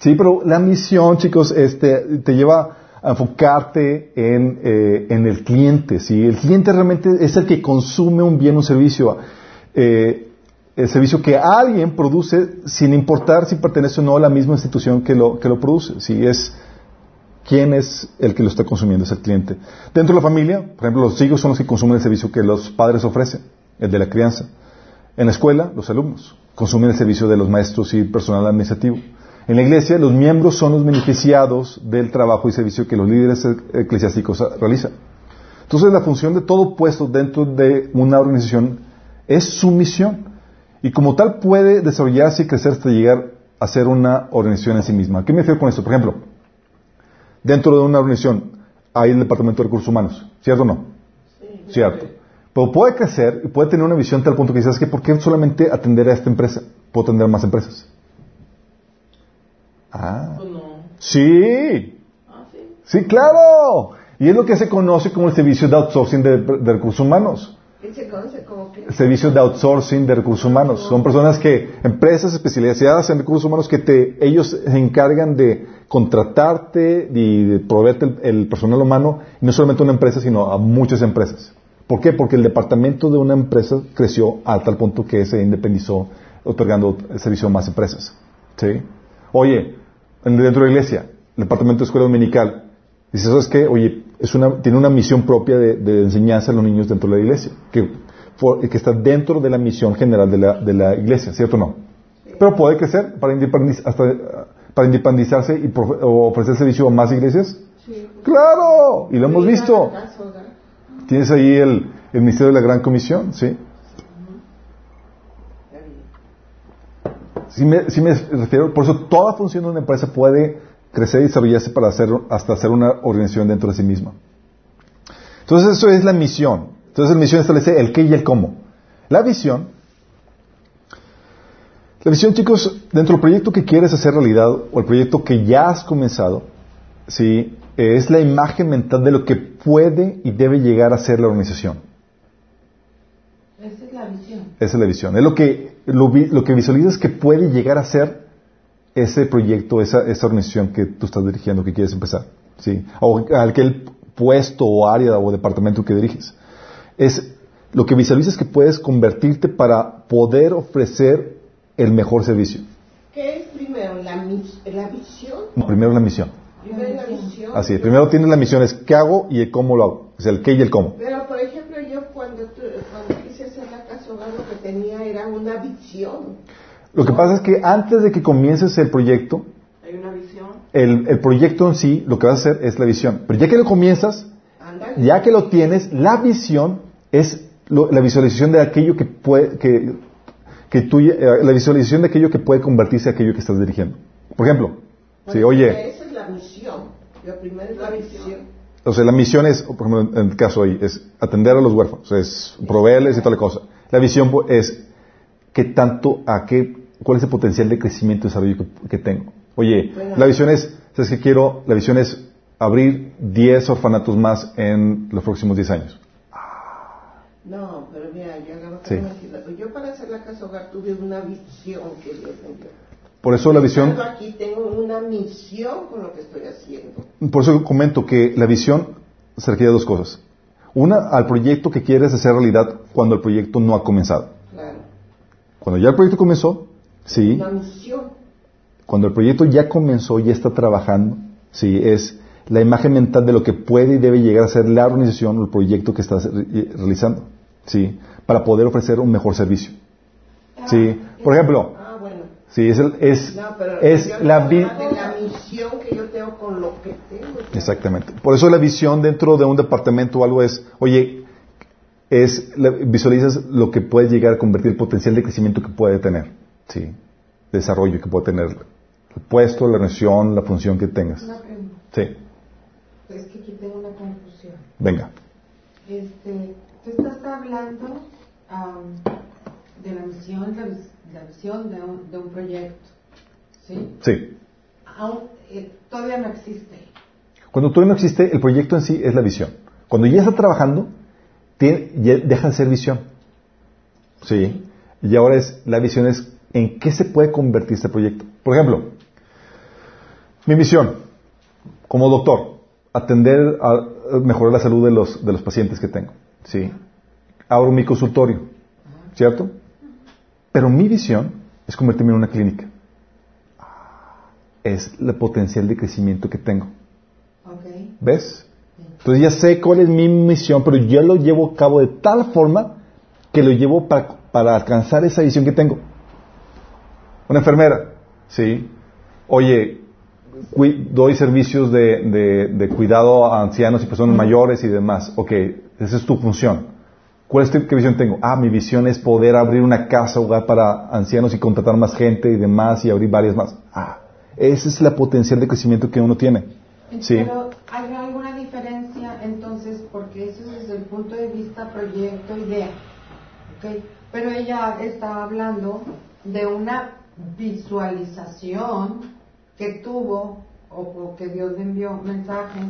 Sí, pero la misión, chicos, este, te lleva enfocarte en, eh, en el cliente. ¿sí? El cliente realmente es el que consume un bien, un servicio. Eh, el servicio que alguien produce sin importar si pertenece o no a la misma institución que lo, que lo produce. ¿sí? Es quién es el que lo está consumiendo, es el cliente. Dentro de la familia, por ejemplo, los hijos son los que consumen el servicio que los padres ofrecen, el de la crianza. En la escuela, los alumnos consumen el servicio de los maestros y personal administrativo. En la iglesia, los miembros son los beneficiados del trabajo y servicio que los líderes eclesiásticos realizan. Entonces, la función de todo puesto dentro de una organización es su misión. Y como tal puede desarrollarse y crecer hasta llegar a ser una organización en sí misma. ¿A qué me refiero con esto? Por ejemplo, dentro de una organización hay el Departamento de Recursos Humanos, ¿cierto o no? Cierto. Pero puede crecer y puede tener una visión tal punto que dices que ¿por qué solamente atender a esta empresa? Puedo atender a más empresas. Ah, Pues no. sí, Ah, sí. sí, claro. Y es lo que se conoce como el servicio de outsourcing de, de recursos humanos. ¿Y se conoce como que? Servicios de outsourcing de recursos humanos. Son personas que, empresas especializadas en recursos humanos que te, ellos se encargan de contratarte y de proveerte el, el personal humano, y no solamente a una empresa, sino a muchas empresas. ¿Por qué? Porque el departamento de una empresa creció a tal punto que se independizó otorgando el servicio a más empresas. ¿Sí? Oye, en- dentro de la iglesia, el departamento de escuela dominical, dice, ¿sabes qué? Oye, es una, tiene una misión propia de, de enseñanza a los niños dentro de la iglesia, que, está dentro de la misión general de la, de la iglesia, ¿cierto o no? Pero puede crecer para, independiz- hasta, para independizarse y profe- o ofrecer servicio a más iglesias. Sí. ¡Claro! Y lo hemos visto. Tienes ahí el, el Ministerio de la Gran Comisión, ¿sí? Sí me refiero, por eso toda función de una empresa puede crecer y desarrollarse para hacer, hasta hacer una organización dentro de sí misma. Entonces eso es la misión. Entonces la misión establece el qué y el cómo. La visión, la visión chicos, dentro del proyecto que quieres hacer realidad o el proyecto que ya has comenzado, ¿sí? es la imagen mental de lo que puede y debe llegar a ser la organización. Esa es la visión. Esa es la visión. Es lo que, lo, lo que visualizas que puede llegar a ser ese proyecto, esa, esa organización que tú estás dirigiendo, que quieres empezar. ¿sí? O aquel puesto o área o departamento que diriges. Es lo que visualizas que puedes convertirte para poder ofrecer el mejor servicio. ¿Qué es primero? ¿La, mis- la visión? No, primero la misión. Primero la visión. Así es. Primero tienes la misión, es qué hago y el cómo lo hago. Es el qué y el cómo. Pero, por ejemplo, yo cuando, tu- cuando quise hacer la casa hogar, lo que tenía era una visión. Lo que pasa es que antes de que comiences el proyecto, Hay una visión. el, el proyecto en sí, lo que vas a hacer es la visión. Pero ya que lo comienzas, ya que lo tienes, la visión es lo- la visualización de aquello que puede, que, que tú, eh, la visualización de aquello que puede convertirse en aquello que estás dirigiendo. Por ejemplo, si, oye, Esa es la misión. Lo primero es la misión. o sea, la misión es, por ejemplo, en el caso hoy, es atender a los huérfanos, es proveerles y toda la cosa. La visión pues, es qué tanto, a qué, cuál es el potencial de crecimiento y desarrollo que, que tengo. Oye, Bueno. la visión es, ¿sabes qué quiero? La visión es abrir 10 orfanatos más en los próximos 10 años. No, pero mira, yo, Sí. yo para hacer la casa hogar tuve una visión que me dio. Por eso la visión, aquí tengo una misión con lo que estoy haciendo. por eso comento que la visión se refiere a dos cosas. Una, al proyecto que quieres hacer realidad cuando el proyecto no ha comenzado. Cuando ya el proyecto comenzó, sí, Una misión. Cuando el proyecto ya comenzó, ya está trabajando, sí, es la imagen mental de lo que puede y debe llegar a ser la organización o el proyecto que estás re- realizando, sí, para poder ofrecer un mejor servicio. Sí, por ejemplo, Ah, sí, es, el- es, No, es la la misión que yo tengo con lo que tengo. Exactamente. Por eso la visión dentro de un departamento o algo es, oye, es la- visualizas lo que puede llegar a convertir el potencial de crecimiento que puede tener, sí, desarrollo que puede tener el puesto, la organización, la función que tengas. Una pregunta. Sí, Es que aquí tengo una confusión. venga. Este, tú estás hablando de la misión, la visión de un, de un proyecto, ¿sí? Sí. Aún, eh, todavía no existe. Cuando todavía no existe, el proyecto en sí es la visión. Cuando ya está trabajando, tiene- ya deja de ser visión. Sí. Y ahora es, la visión es en qué se puede convertir este proyecto. Por ejemplo, mi misión, como doctor, atender a, a mejorar la salud de los, de los pacientes que tengo. Sí. Abro mi consultorio. ¿Cierto? Pero mi visión es convertirme en una clínica. Es el potencial de crecimiento que tengo. ¿Ves? Entonces ya sé cuál es mi misión, pero yo lo llevo a cabo de tal forma que lo llevo para, para alcanzar esa visión que tengo. Una enfermera, ¿sí? Oye, doy servicios de, de- de cuidado a ancianos y personas mayores y demás. Ok, esa es tu función. ¿Cuál es tu, qué visión tengo? Ah, mi visión es poder abrir una casa hogar para ancianos y contratar más gente y demás y abrir varias más. Ah, esa es la potencial de crecimiento que uno tiene. Sí. Pero hay alguna diferencia entonces, porque eso es desde el punto de vista proyecto, idea. ¿ok? Pero ella está hablando de una visualización que tuvo o, que Dios le envió mensaje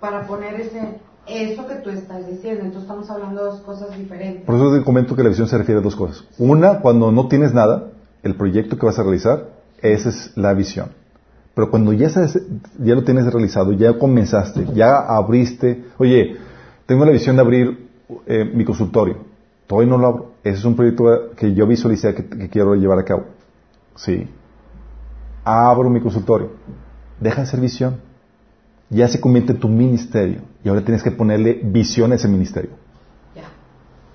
para poner ese eso que tú estás diciendo. Entonces estamos hablando de dos cosas diferentes. Por eso te comento que la visión se refiere a dos cosas. Una, cuando no tienes nada, el proyecto que vas a realizar, esa es la visión. Pero cuando ya, ya lo tienes realizado, ya comenzaste, ya abriste, oye, tengo la visión de abrir eh, mi consultorio, todavía no lo abro. Ese es un proyecto que yo visualicé que, que quiero llevar a cabo. Sí. Abro mi consultorio. Deja de ser visión. Ya se convierte en tu ministerio. Y ahora tienes que ponerle visión a ese ministerio. Ya.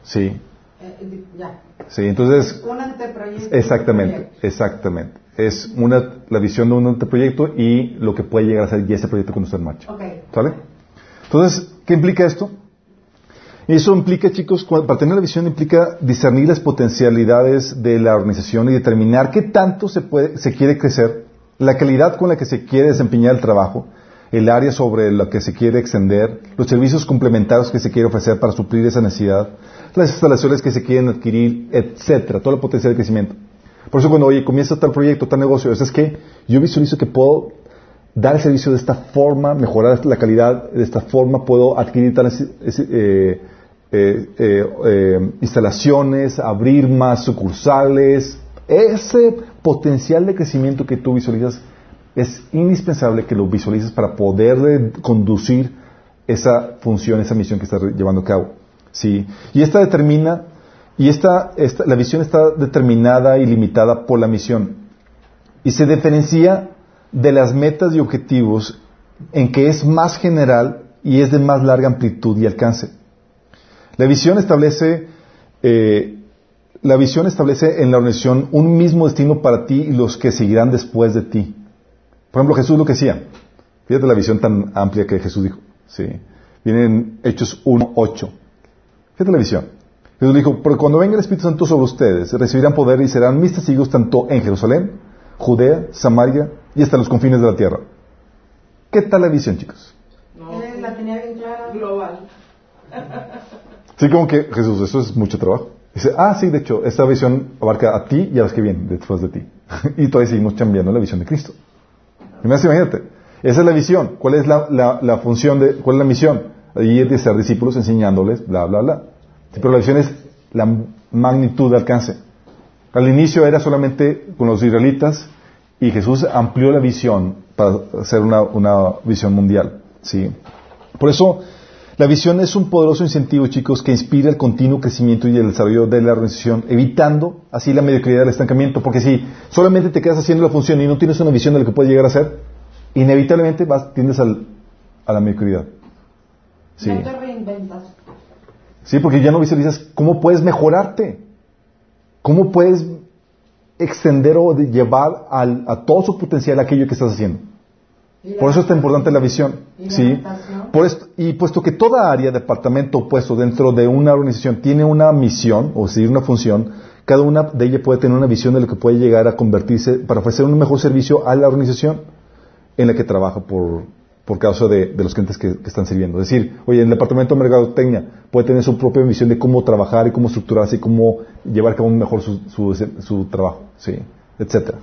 Sí. Eh, ya. Sí, entonces, Un anteproyecto. exactamente, exactamente. Es una, la visión de un anteproyecto y lo que puede llegar a ser ya ese proyecto cuando está en marcha. Ok. ¿Sale? Entonces, ¿qué implica esto? Eso implica, chicos, para tener la visión implica discernir las potencialidades de la organización y determinar qué tanto se, puede, se quiere crecer, la calidad con la que se quiere desempeñar el trabajo, el área sobre la que se quiere extender, los servicios complementarios que se quiere ofrecer para suplir esa necesidad, las instalaciones que se quieren adquirir, etcétera, todo el potencial de crecimiento. Por eso cuando, oye, comienza tal proyecto, tal negocio, es que yo visualizo que puedo dar el servicio de esta forma, mejorar la calidad de esta forma, puedo adquirir tales eh, eh, eh, eh, instalaciones, abrir más sucursales. Ese potencial de crecimiento que tú visualizas es indispensable que lo visualices para poder conducir esa función, esa misión que estás llevando a cabo. ¿sí? Y esta determina, y esta, esta, la visión está determinada y limitada por la misión. Y se diferencia de las metas y objetivos en que es más general y es de más larga amplitud y alcance. La visión establece, eh, la visión establece en la organización un mismo destino para ti y los que seguirán después de ti. Por ejemplo, Jesús lo que decía. Fíjate la visión tan amplia que Jesús dijo. Sí. Viene en Hechos 1.8. Fíjate la visión. Jesús dijo, pero cuando venga el Espíritu Santo sobre ustedes, recibirán poder y serán mis testigos tanto en Jerusalén, Judea, Samaria y hasta los confines de la tierra. ¿Qué tal la visión, chicos? Él la tenía bien clara. Global. Sí, como que Jesús, eso es mucho trabajo. Dice, ah, sí, de hecho, esta visión abarca a ti y a los que vienen después de ti. y todavía seguimos cambiando la visión de Cristo. Imagínate, esa es la visión. ¿Cuál es la, la, la función de, cuál es la misión? Ir de ser discípulos enseñándoles, bla, bla, bla. Sí, pero la visión es la magnitud de alcance. Al inicio era solamente con los israelitas y Jesús amplió la visión para hacer una, una visión mundial. ¿sí? Por eso, la visión es un poderoso incentivo, chicos, que inspira el continuo crecimiento y el desarrollo de la organización, evitando así la mediocridad del estancamiento. Porque si solamente te quedas haciendo la función y no tienes una visión de lo que puede llegar a ser, inevitablemente vas, tiendes al, a la mediocridad. Sí. No te reinventas. Sí, porque ya no visualizas cómo puedes mejorarte, cómo puedes extender o llevar al- a todo su potencial aquello que estás haciendo. Por eso es tan importante la visión. ¿sí? Por esto- y puesto que toda área, departamento o puesto dentro de una organización tiene una misión, o decir, una función, cada una de ellas puede tener una visión de lo que puede llegar a convertirse para ofrecer un mejor servicio a la organización en la que trabaja por, por causa de, de los clientes que, que están sirviendo. Es decir, oye, el departamento de mercadotecnia puede tener su propia visión de cómo trabajar y cómo estructurarse y cómo llevar a cabo mejor su, su, su trabajo, ¿sí? etcétera.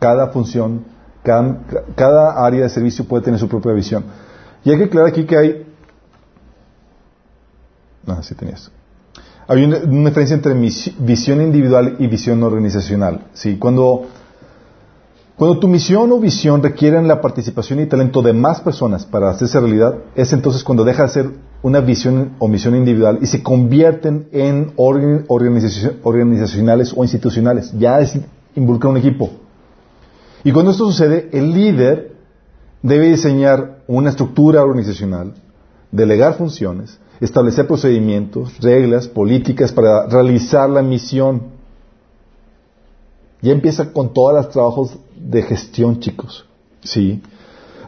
Cada función, cada, cada área de servicio puede tener su propia visión. Y hay que aclarar aquí que hay... Ah, sí tenía esto. Hay una, diferencia entre visión individual y visión organizacional. ¿sí? Cuando, cuando tu misión o visión requieren la participación y talento de más personas para hacerse realidad, es entonces cuando deja de ser una visión o misión individual y se convierten en organ- organizaci- organizacionales o institucionales. Ya es, involucra un equipo. Y cuando esto sucede, el líder debe diseñar una estructura organizacional, delegar funciones, establecer procedimientos, reglas, políticas para realizar la misión. Ya empieza con todos los trabajos de gestión, chicos. Sí.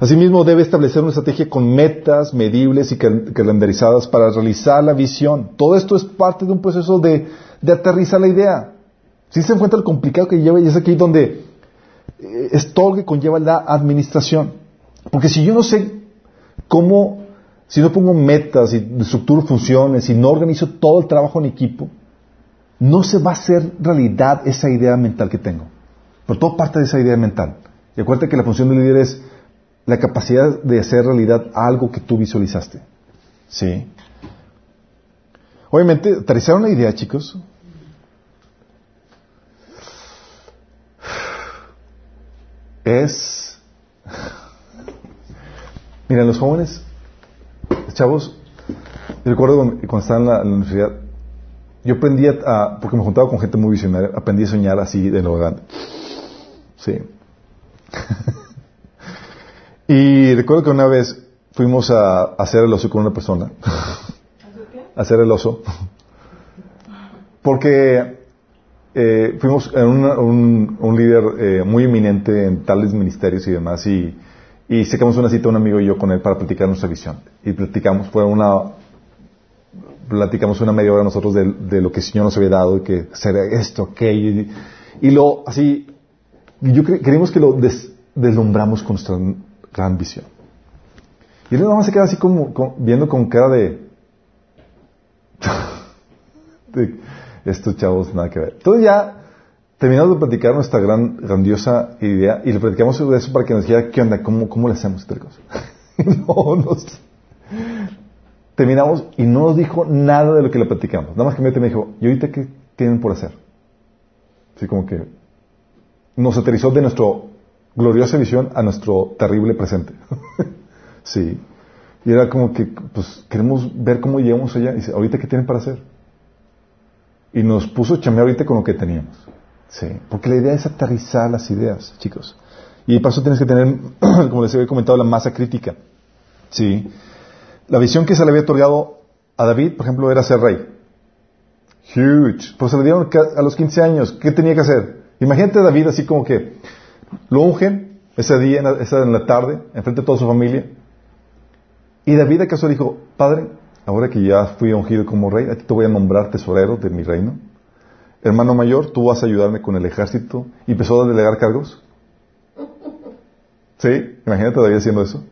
Asimismo, debe establecer una estrategia con metas medibles y cal- calendarizadas para realizar la visión. Todo esto es parte de un proceso de, de aterrizar la idea. Si se encuentra lo complicado que lleva, y es aquí donde es todo lo que conlleva la administración. Porque si yo no sé cómo, si no pongo metas y estructuro funciones y no organizo todo el trabajo en equipo, no se va a hacer realidad esa idea mental que tengo. Pero todo parte de esa idea mental. Y acuérdate que la función del líder es la capacidad de hacer realidad algo que tú visualizaste. Sí. Obviamente, aterrizar una idea, chicos, es... Mira, los jóvenes, chavos, yo recuerdo cuando, cuando estaba en la, en la universidad, yo aprendí a, a- porque me juntaba con gente muy visionaria, aprendí a soñar así de lo grande. Sí. y recuerdo que una vez fuimos a, a hacer el oso con una persona. a hacer el oso. Porque eh, fuimos a un, un líder eh, muy eminente en tales ministerios y demás y, y sacamos una cita un amigo y yo con él para platicar nuestra visión. Y platicamos, fue una platicamos una media hora nosotros de, de lo que el Señor nos había dado y que sería esto, aquello y, y lo así yo cre- creímos que lo des- deslumbramos con nuestra gran visión. Y él nada más se queda así como, como- viendo con cara de, de estos chavos nada que ver. Entonces ya terminamos de platicar nuestra gran, grandiosa idea y le platicamos eso para que nos dijera qué onda, cómo, cómo le hacemos. Y no nos terminamos y no nos dijo nada de lo que le platicamos. Nada más que me dijo, ¿y ahorita qué tienen por hacer? Así como que nos aterrizó de nuestra gloriosa visión a nuestro terrible presente. sí. Y era como que, pues, queremos ver cómo llegamos allá. Y dice, ¿ahorita qué tienen para hacer? Y nos puso a chambear ahorita con lo que teníamos. Sí. Porque la idea es aterrizar las ideas, chicos. Y para eso tienes que tener, como les había comentado, la masa crítica. Sí. La visión que se le había otorgado a David, por ejemplo, era ser rey. Huge. Pues se le dieron a los 15 años. ¿Qué tenía que hacer? Imagínate a David así como que lo ungen ese día, en la, esa en la tarde, enfrente de toda su familia. Y David acaso dijo, Padre, ahora que ya fui ungido como rey, a ti te voy a nombrar tesorero de mi reino. Hermano mayor, tú vas a ayudarme con el ejército. Y empezó a delegar cargos. ¿Sí? Imagínate todavía haciendo eso.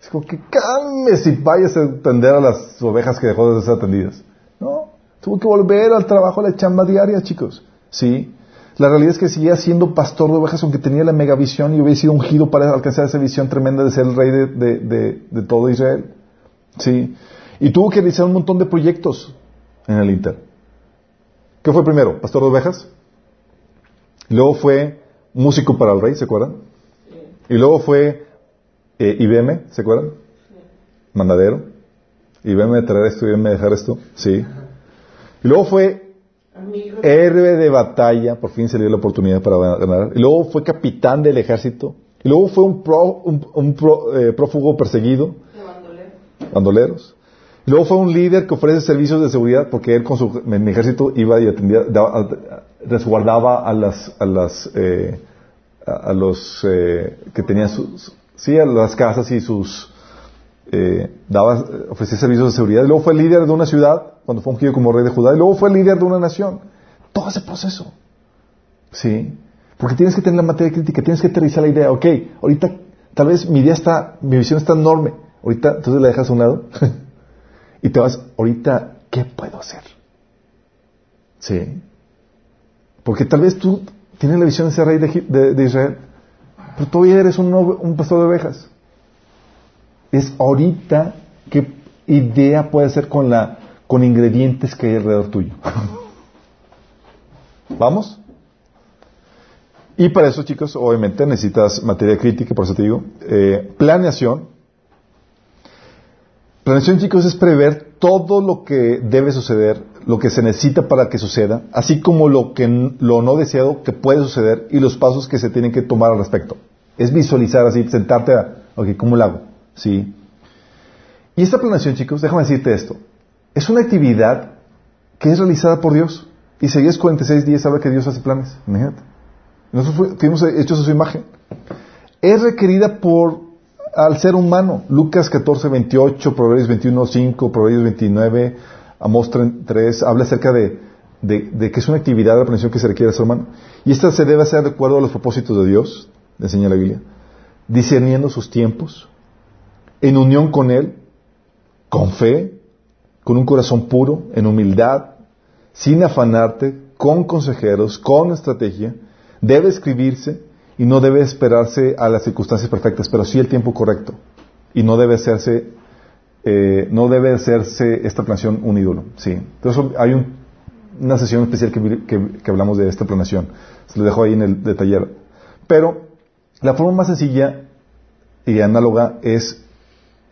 Es como que calmes y vayas a atender a las ovejas que dejó de ser atendidas. No, tuvo que volver al trabajo, a la chamba diaria, chicos. Sí. La realidad es que seguía siendo pastor de ovejas, aunque tenía la megavisión y hubiera sido ungido para alcanzar esa visión tremenda de ser el rey de, de, de, de todo Israel. Sí. Y tuvo que realizar un montón de proyectos en el Inter. ¿Qué fue primero? ¿Pastor de ovejas? Y luego fue músico para el rey, ¿se acuerdan? Y luego fue eh, IBM, ¿se acuerdan? Mandadero. IBM de traer esto, IBM de dejar esto. Sí. Y luego fue Amigo. héroe de batalla, por fin se le dio la oportunidad para ganar. Y luego fue capitán del ejército. Y luego fue un, pro- un- un pro- eh, prófugo perseguido, De bandolero. bandoleros. Luego fue un líder que ofrece servicios de seguridad porque él con su ejército iba y atendía, daba- resguardaba a las, a las, eh, a, los eh, que tenían sus, sí, a las casas y sus, eh, daba, ofrecía servicios de seguridad. Luego fue líder de una ciudad cuando fue ungido como rey de Judá. Y luego fue líder de una nación. Todo ese proceso. Sí. Porque tienes que tener la materia crítica, tienes que aterrizar la idea. Ok, ahorita tal vez mi idea está, mi visión está enorme. Ahorita entonces la dejas a un lado y te vas, ahorita, ¿qué puedo hacer? Sí. Porque tal vez tú tienes la visión de ser rey de, Israel, pero todavía eres un, un pastor de ovejas. Es ahorita qué idea puede ser con la con ingredientes que hay alrededor tuyo. ¿Vamos? Y para eso, chicos, obviamente necesitas materia crítica, por eso te digo, eh, planeación. Planeación, chicos, es prever todo lo que debe suceder, lo que se necesita para que suceda, así como lo que lo no deseado que puede suceder y los pasos que se tienen que tomar al respecto. Es visualizar así, sentarte a, ok, ¿cómo lo hago? Sí. Y esta planeación, chicos, déjame decirte esto. Es una actividad que es realizada por Dios. Isaías 46 días habla que Dios hace planes. Imagínate. Nosotros fu- fuimos hechos a su imagen. Es requerida por al ser humano. Lucas 14, 28, Proverbios 21, 5, Proverbios 29, Amós 3, habla acerca de, que es una actividad de la planeación que se requiere al ser humano. Y esta se debe hacer de acuerdo a los propósitos de Dios, enseña la Biblia, discerniendo sus tiempos, en unión con Él, con fe, con un corazón puro, en humildad, sin afanarte, con consejeros, con estrategia, debe escribirse y no debe esperarse a las circunstancias perfectas, pero sí el tiempo correcto. Y no debe hacerse, eh, no debe hacerse esta planeación un ídolo. Sí. Entonces hay un- una sesión especial que, que- que hablamos de esta planeación. Se lo dejo ahí en el de taller. Pero la forma más sencilla y análoga es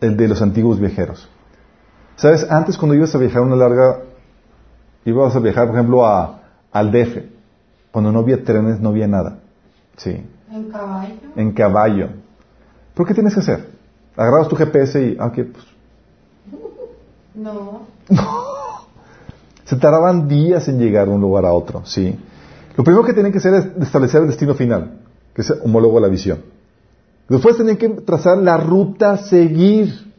el de los antiguos viajeros. ¿Sabes? Antes cuando ibas a viajar una larga, ibas a viajar, por ejemplo, a, al DF, cuando no había trenes, no había nada. Sí. En caballo. En caballo. ¿Pero qué tienes que hacer? Agarrabas tu GPS y, ah, ok, pues, No. se tardaban días en llegar de un lugar a otro, sí. Lo primero que tenían que hacer es establecer el destino final, que es homólogo a la visión. Después tenían que trazar la ruta a seguir.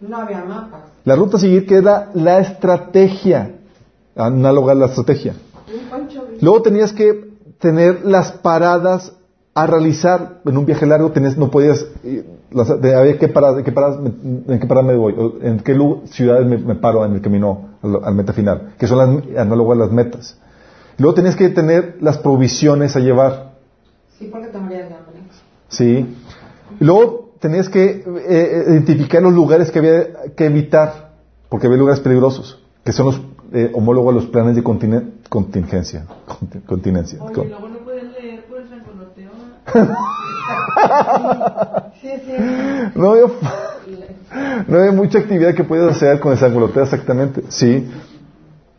No había mapas. La ruta a seguir que era la estrategia, análoga a la estrategia. Un Pancho Villa. Luego tenías que tener las paradas a realizar en un viaje largo, tenías, no podías, eh, las- de- había que parar, en qué paradas, en qué parada me voy, o en qué ciudades me, me paro en el camino al, al meta final, que son las análogas a las metas. Luego tenías que tener las provisiones a llevar, Sí, porque te morías de hambre. ¿sí? Luego tenías que eh, eh, identificar los lugares que había que evitar, porque había lugares peligrosos, que son los eh, homólogos a los planes de continen- contingencia, continencia. Oye, Con- luego no pueden leer por el. Sí, sí. No había mucha actividad que podías hacer con el sangoloteo exactamente, sí.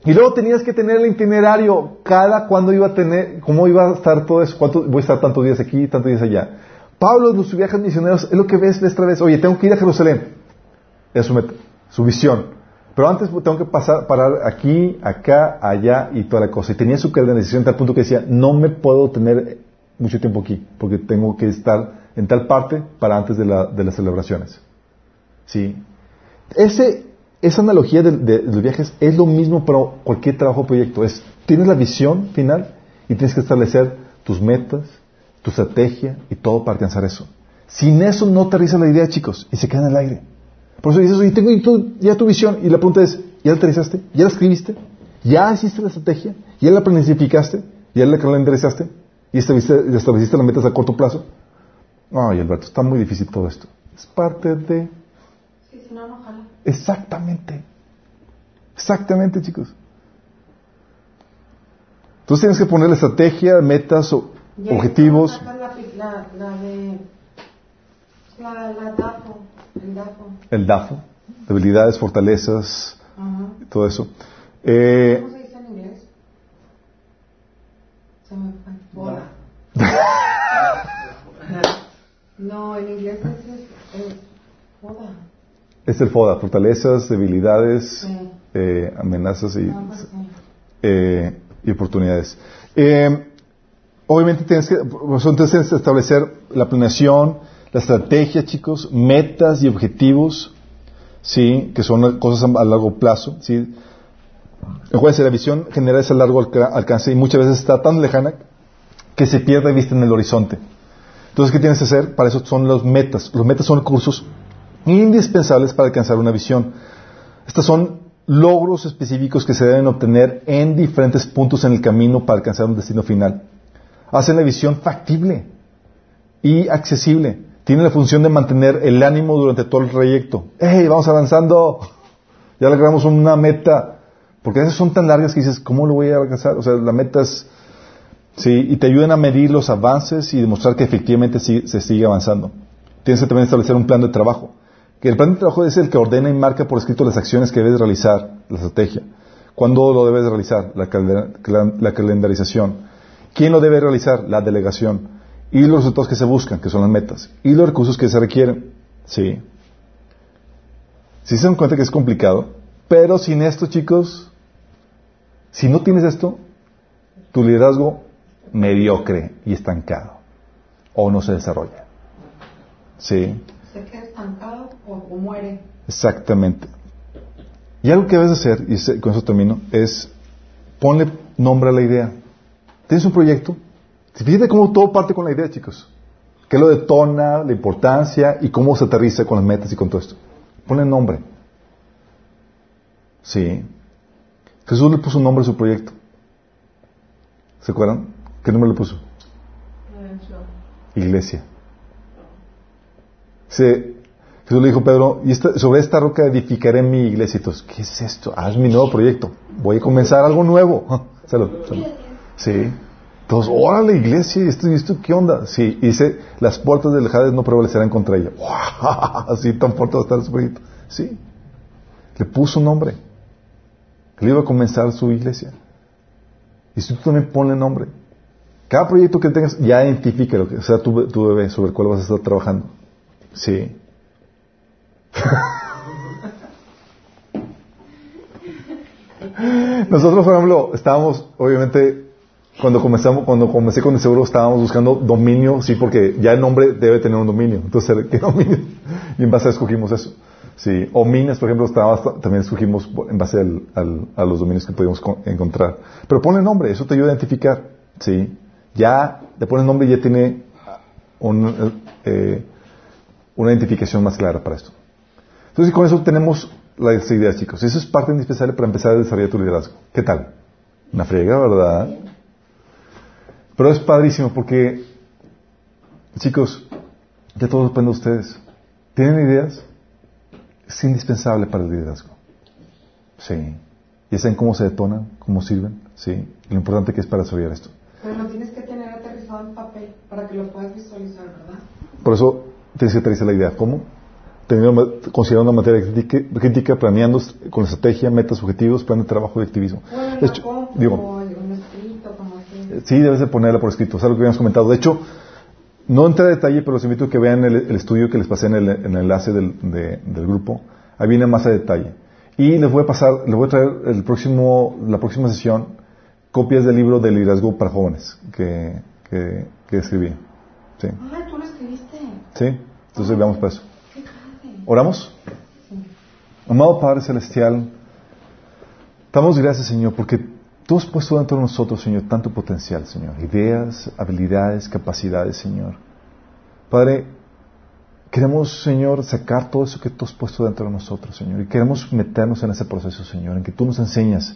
Y luego tenías que tener el itinerario, cada cuándo iba a tener, cómo iba a estar todo eso, cuánto, voy a estar tantos días aquí, tantos días allá. Pablo en sus viajes misioneros es lo que ves vez tras vez. Oye, tengo que ir a Jerusalén. Es su meta, su visión. Pero antes tengo que pasar, parar aquí, acá, allá y toda la cosa. Y tenía su canalización a tal punto que decía, no me puedo tener mucho tiempo aquí, porque tengo que estar en tal parte para antes de, la- de las celebraciones. Sí. Ese esa analogía de los viajes es lo mismo para cualquier trabajo o proyecto. Es, tienes la visión final y tienes que establecer tus metas, tu estrategia y todo para alcanzar eso. Sin eso no aterriza la idea, chicos, y se queda en el aire. Por eso dices, oye, tengo tu- ya tu visión. Y la pregunta es, ¿ya la aterrizaste? ¿Ya la escribiste? ¿Ya hiciste la estrategia? ¿Ya la planificaste? ¿Ya la calendarizaste? ¿Y estableciste, estableciste las metas a corto plazo? Ay, Alberto, está muy difícil todo esto. Es parte de... Sí, si no, no jala. Exactamente. Exactamente, chicos. Entonces tienes que poner la estrategia, metas, o- Ya objetivos. La, la, la de. La, la DAFO. El DAFO. El DAFO, debilidades, fortalezas, Ajá. todo eso. Eh, ¿Cómo se dice en inglés? Se me fue. Boda. No, en inglés es. es, es boda. es el FODA, fortalezas, debilidades, Sí. eh, amenazas y, pues sí. eh, y oportunidades. Eh, obviamente tienes que, entonces tienes que establecer la planeación, la estrategia, chicos, metas y objetivos, sí, que son cosas a, largo plazo, sí. Acuérdense, la visión general es a largo alca- alcance y muchas veces está tan lejana que se pierde de vista en el horizonte. Entonces, ¿qué tienes que hacer? Para eso son los metas. Los metas son recursos indispensables para alcanzar una visión. Estos son logros específicos que se deben obtener en diferentes puntos en el camino para alcanzar un destino final. Hacen la visión factible y accesible. Tienen la función de mantener el ánimo durante todo el trayecto. ¡Hey, vamos avanzando! Ya logramos una meta. Porque a veces son tan largas que dices, ¿cómo lo voy a alcanzar? O sea, la meta es... Sí, y te ayudan a medir los avances y demostrar que efectivamente sí- se sigue avanzando. Tienes que también establecer un plan de trabajo. Que el plan de trabajo es el que ordena y marca por escrito las acciones que debes realizar, la estrategia. ¿Cuándo lo debes realizar? La, clan- la calendarización. ¿Quién lo debe realizar? La delegación. Y los resultados que se buscan, que son las metas. Y los recursos que se requieren. Sí. Si se dan cuenta que es complicado, pero sin esto, chicos, si no tienes esto, tu liderazgo mediocre y estancado. O no se desarrolla. Sí. Se queda estancado o, o muere. Exactamente. Y algo que debes hacer, y con eso termino, es ponle nombre a la idea. ¿Tienes un proyecto? Fíjate cómo todo parte con la idea, chicos. ¿Qué lo detona, la importancia y cómo se aterriza con las metas y con todo esto? Ponle nombre. Sí. Jesús le puso un nombre a su proyecto. ¿Se acuerdan? ¿Qué nombre le puso? Iglesia. Se, Jesús le dijo a Pedro, y sobre esta roca edificaré mi iglesia. ¿qué es esto? Ah, es mi nuevo proyecto. Voy a comenzar algo nuevo. Salud, salud. Sí. Todos, órale, iglesia, ¿y esto, esto qué onda? Sí, dice, las puertas del Hades no prevalecerán contra ella. Así tan fuerte va a estar su proyecto. Sí. Le puso un nombre. Le iba a comenzar su iglesia. Y si tú también ponle nombre. Cada proyecto que tengas, ya identifica lo que sea tu, tu bebé sobre el cual vas a estar trabajando. Sí. Nosotros, por ejemplo, estábamos, obviamente, cuando comenzamos, cuando comencé con el seguro, estábamos buscando dominio, sí, porque ya el nombre debe tener un dominio. Entonces, ¿qué dominio? Y en base a escogimos eso. Sí. O Minas, por ejemplo, estaba, también escogimos en base al- a los dominios que podíamos co- encontrar. Pero ponle nombre, eso te ayuda a identificar. Sí. Ya le pones nombre y ya tiene un, eh, una identificación más clara para esto. Entonces, con eso tenemos las ideas, chicos. Eso es parte indispensable para empezar a desarrollar tu liderazgo. ¿Qué tal? Una friega, ¿verdad? Pero es padrísimo porque, chicos, ya todo depende de ustedes. ¿Tienen ideas? Es indispensable para el liderazgo. Sí. ¿Ya saben cómo se detonan? ¿Cómo sirven? Sí. Lo importante que es para desarrollar esto. Pero lo tienes que tener aterrizado en papel para que lo puedas visualizar, ¿verdad? Por eso tienes que aterrizar la idea. ¿Cómo? Teniendo, considerando una materia crítica, crítica, planeando con estrategia, metas, objetivos, plan de trabajo y activismo. Bueno, hecho, digo, o en un escrito, como así. Sí, debes de ponerla por escrito, es algo que habíamos comentado. De hecho, no entré a detalle, pero los invito a que vean el, el estudio que les pasé en el, en el enlace del, de- del grupo. Ahí viene más a detalle. Y les voy a pasar, les voy a traer el próximo, la próxima sesión copias del libro de liderazgo para jóvenes que, que, que escribí. Sí. Ah, tú lo escribiste. ¿Sí? Entonces veamos para eso. ¿Oramos? Sí. Amado Padre Celestial, damos gracias, Señor, porque tú has puesto dentro de nosotros, Señor, tanto potencial, Señor. Ideas, habilidades, capacidades, Señor. Padre, queremos, Señor, sacar todo eso que tú has puesto dentro de nosotros, Señor. Y queremos meternos en ese proceso, Señor, en que tú nos enseñas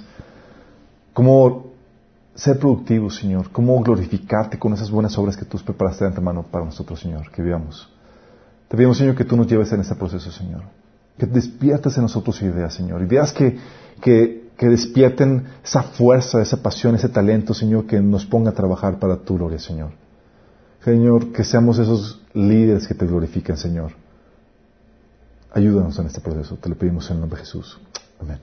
cómo ser productivos, Señor, cómo glorificarte con esas buenas obras que tú preparaste de antemano para nosotros, Señor, que vivamos. Te pedimos, Señor, que tú nos lleves en ese proceso, Señor. Que despiertes en nosotros ideas, Señor. Ideas que, que, que despierten esa fuerza, esa pasión, ese talento, Señor, que nos ponga a trabajar para tu gloria, Señor. Señor, que seamos esos líderes que te glorifiquen, Señor. Ayúdanos en este proceso. Te lo pedimos en el nombre de Jesús. Amén.